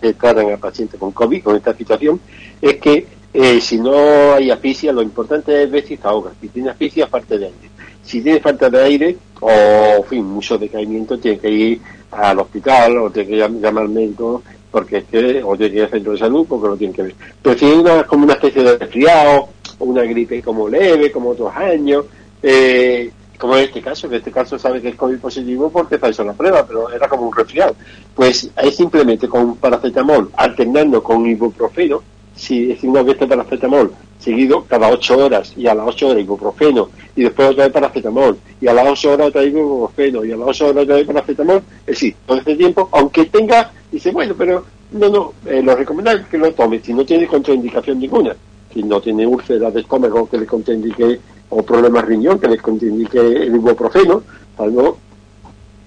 B: que tratan a pacientes con COVID, con esta situación, es que eh, si no hay asfixia, lo importante es ver si está ahoga. Si tiene asfixia, falta de aire. Si tiene falta de aire, o en fin, mucho decaimiento, tiene que ir al hospital o tiene que llamar al médico porque es que, o tiene que ir al centro de salud porque lo tiene que ver. Pero si hay una, como una especie de resfriado, o una gripe como leve, como otros años, eh, como en este caso, en este caso sabe que es COVID positivo porque está hecho la prueba, pero era como un resfriado. Pues ahí simplemente con paracetamol, alternando con ibuprofeno, si es una vez paracetamol seguido cada ocho horas y a las ocho horas ibuprofeno y después otra vez paracetamol y a las ocho horas otra vez ibuprofeno y a las ocho horas otra vez paracetamol, es decir, todo este tiempo, aunque tenga, dice, bueno, pero no, no, eh, lo recomendable que lo tome si no tiene contraindicación ninguna, si no tiene úlceras de estómago que le contraindique o problemas riñón que les contraindique el ibuprofeno, algo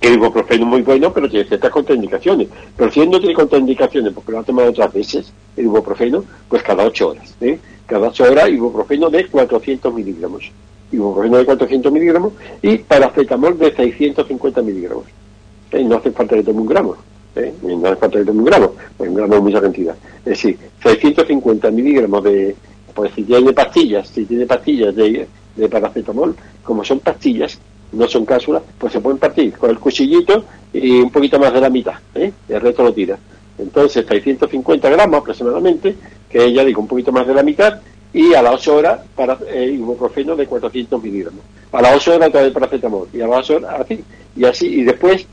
B: el ibuprofeno es muy bueno, pero tiene ciertas contraindicaciones. Pero si él no tiene contraindicaciones porque lo ha tomado otras veces, el ibuprofeno, pues cada ocho horas. ¿eh? Cada ocho horas ibuprofeno de 400 miligramos. Ibuprofeno de 400 miligramos y paracetamol de 650 miligramos. ¿Eh? No hace falta que tome un gramo. ¿eh? No hace falta que tome un gramo. Pues un gramo es mucha cantidad. Es decir, 650 miligramos de, pues si tiene pastillas, si tiene pastillas de paracetamol, como son pastillas, no son cápsulas, pues se pueden partir con el cuchillito y un poquito más de la mitad, ¿eh? el resto lo tira. Entonces 650 gramos aproximadamente, que ya digo un poquito más de la mitad, y a las 8 horas para eh, ibuprofeno de 400 miligramos. A las 8 horas otra vez paracetamol, y a las 8 horas así, y así, y después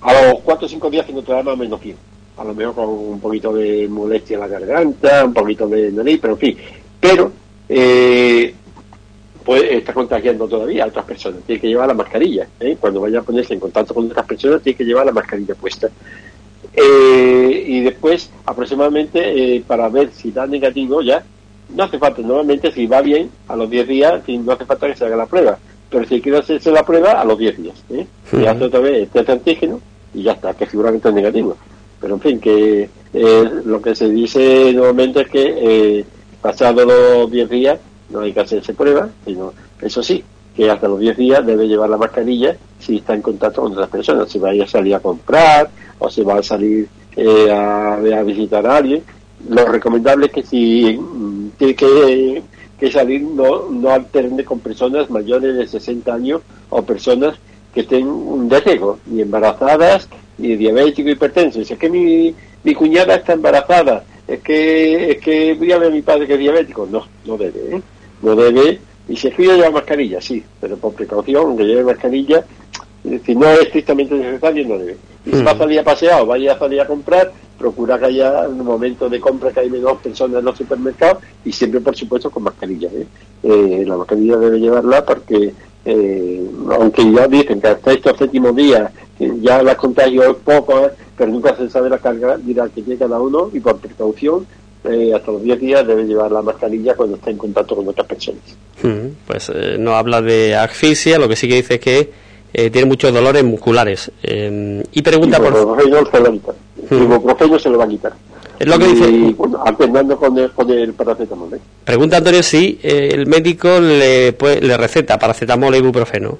B: a los cuatro o cinco días que no te da más menos bien. A lo mejor con un poquito de molestia en la garganta, un poquito de nariz, pero en fin. Pero eh, pues está contagiando todavía a otras personas. Tiene que llevar la mascarilla. ¿eh? Cuando vaya a ponerse en contacto con otras personas, tiene que llevar la mascarilla puesta. Eh, y después, aproximadamente, eh, para ver si da negativo ya, no hace falta. Normalmente, si va bien, a los 10 días, no hace falta que se haga la prueba. Pero si quiere hacerse la prueba, a los 10 días. ¿eh? Y hace otra vez el test antígeno y ya está, que que está negativo. Pero en fin, que eh, lo que se dice nuevamente es que eh, pasado los 10 días no hay que hacerse prueba, sino, eso sí, que hasta los 10 días debe llevar la mascarilla si está en contacto con otras personas, si vaya a salir a comprar o si va a salir eh, a, a, visitar a alguien. Lo recomendable es que si mm, tiene que, que, salir no, no alterne con personas mayores de 60 años o personas que estén de riesgo, ni embarazadas, ni diabéticos, hipertensos. Es que mi, mi cuñada está embarazada, es que, es que voy a ver a mi padre que es diabético. No, no debe, ¿eh? no debe. Y si es que lleva mascarilla, sí, pero por precaución, aunque lleve mascarilla, si no es estrictamente necesario, no debe. Y si va a salir a pasear o vaya a salir a comprar, procura que haya en un momento de compra que hay menos personas en los supermercados y siempre, por supuesto, con mascarilla. ¿eh? Eh, la mascarilla debe llevarla porque, eh, aunque ya dicen que hasta estos séptimos días ya las contagios es poco, pero nunca se sabe la carga dirá que tiene cada uno y por precaución eh, hasta los 10 días debe llevar la mascarilla cuando está en contacto con otras personas.
A: Hmm, pues eh, no habla de asfixia, lo que sí que dice es que eh, tiene muchos dolores musculares. y pregunta por...
B: Ibuprofeno se lo va a quitar. El se lo va a quitar.
A: Es lo que dice.
B: Y bueno, alternando con el, con el paracetamol. ¿eh?
A: Pregunta Antonio si el médico le, pues, le receta paracetamol e ibuprofeno.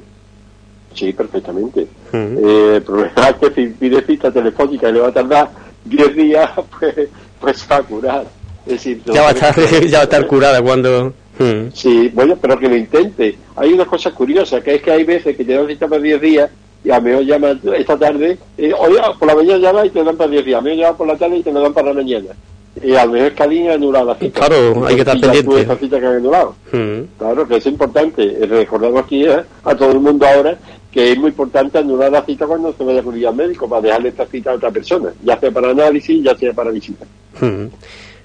B: Sí, perfectamente. el problema es que si pide cita telefónica y le va a tardar 10 días, pues, pues va a curar. Es decir,
A: ya, va a estar, ya va a estar curada cuando...
B: Sí, bueno, pero que lo intente. Hay una cosa curiosa, que es que hay veces que te dan cita para 10 días y a lo mejor llama esta tarde, eh, hoy por la mañana llama y te dan para 10 días, a lo mejor llama por la tarde y te lo dan para la mañana. Y a lo mejor ha anulado la cita.
A: Claro, hay que estar pendiente.
B: Esa cita que han anulado. Claro, que es importante. Recordamos aquí eh, a todo el mundo ahora que es muy importante anular la cita cuando se vaya a acudir al médico para dejarle esta cita a otra persona, ya sea para análisis, ya sea para visita.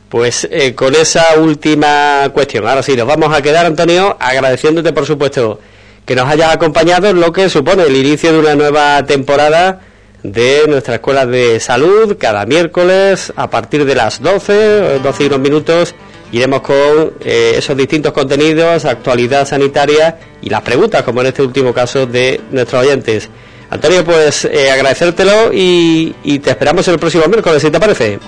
A: Pues eh, con esa última cuestión, ahora sí, nos vamos a quedar, Antonio, agradeciéndote, por supuesto, que nos hayas acompañado en lo que supone el inicio de una nueva temporada de nuestra escuela de salud, cada miércoles a partir de las 12, 12 y unos minutos iremos con eh, esos distintos contenidos, actualidad sanitaria y las preguntas, como en este último caso de nuestros oyentes. Antonio, pues eh, agradecértelo y, te esperamos el próximo miércoles, si te parece.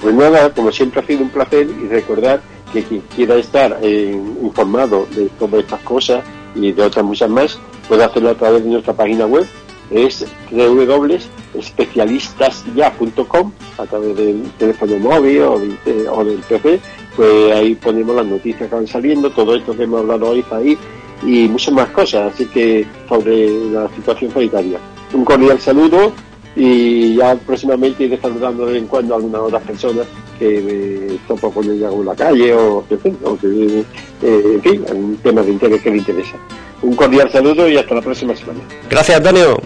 B: Pues nada, como siempre ha sido un placer y recordar que quien quiera estar eh, informado de todas estas cosas y de otras muchas más, puede hacerlo a través de nuestra página web, es www.especialistasya.com a través del teléfono móvil o del, del PC pues ahí ponemos las noticias que van saliendo, todo esto que hemos hablado hoy ahí y muchas más cosas, así que sobre la situación sanitaria. Un cordial saludo y ya próximamente iré saludando de vez en cuando a algunas otras personas que me topo con ella en la calle o, en fin, o que, eh, en fin, un tema de interés que le interesa. Un cordial saludo y hasta la próxima semana.
A: Gracias, Antonio.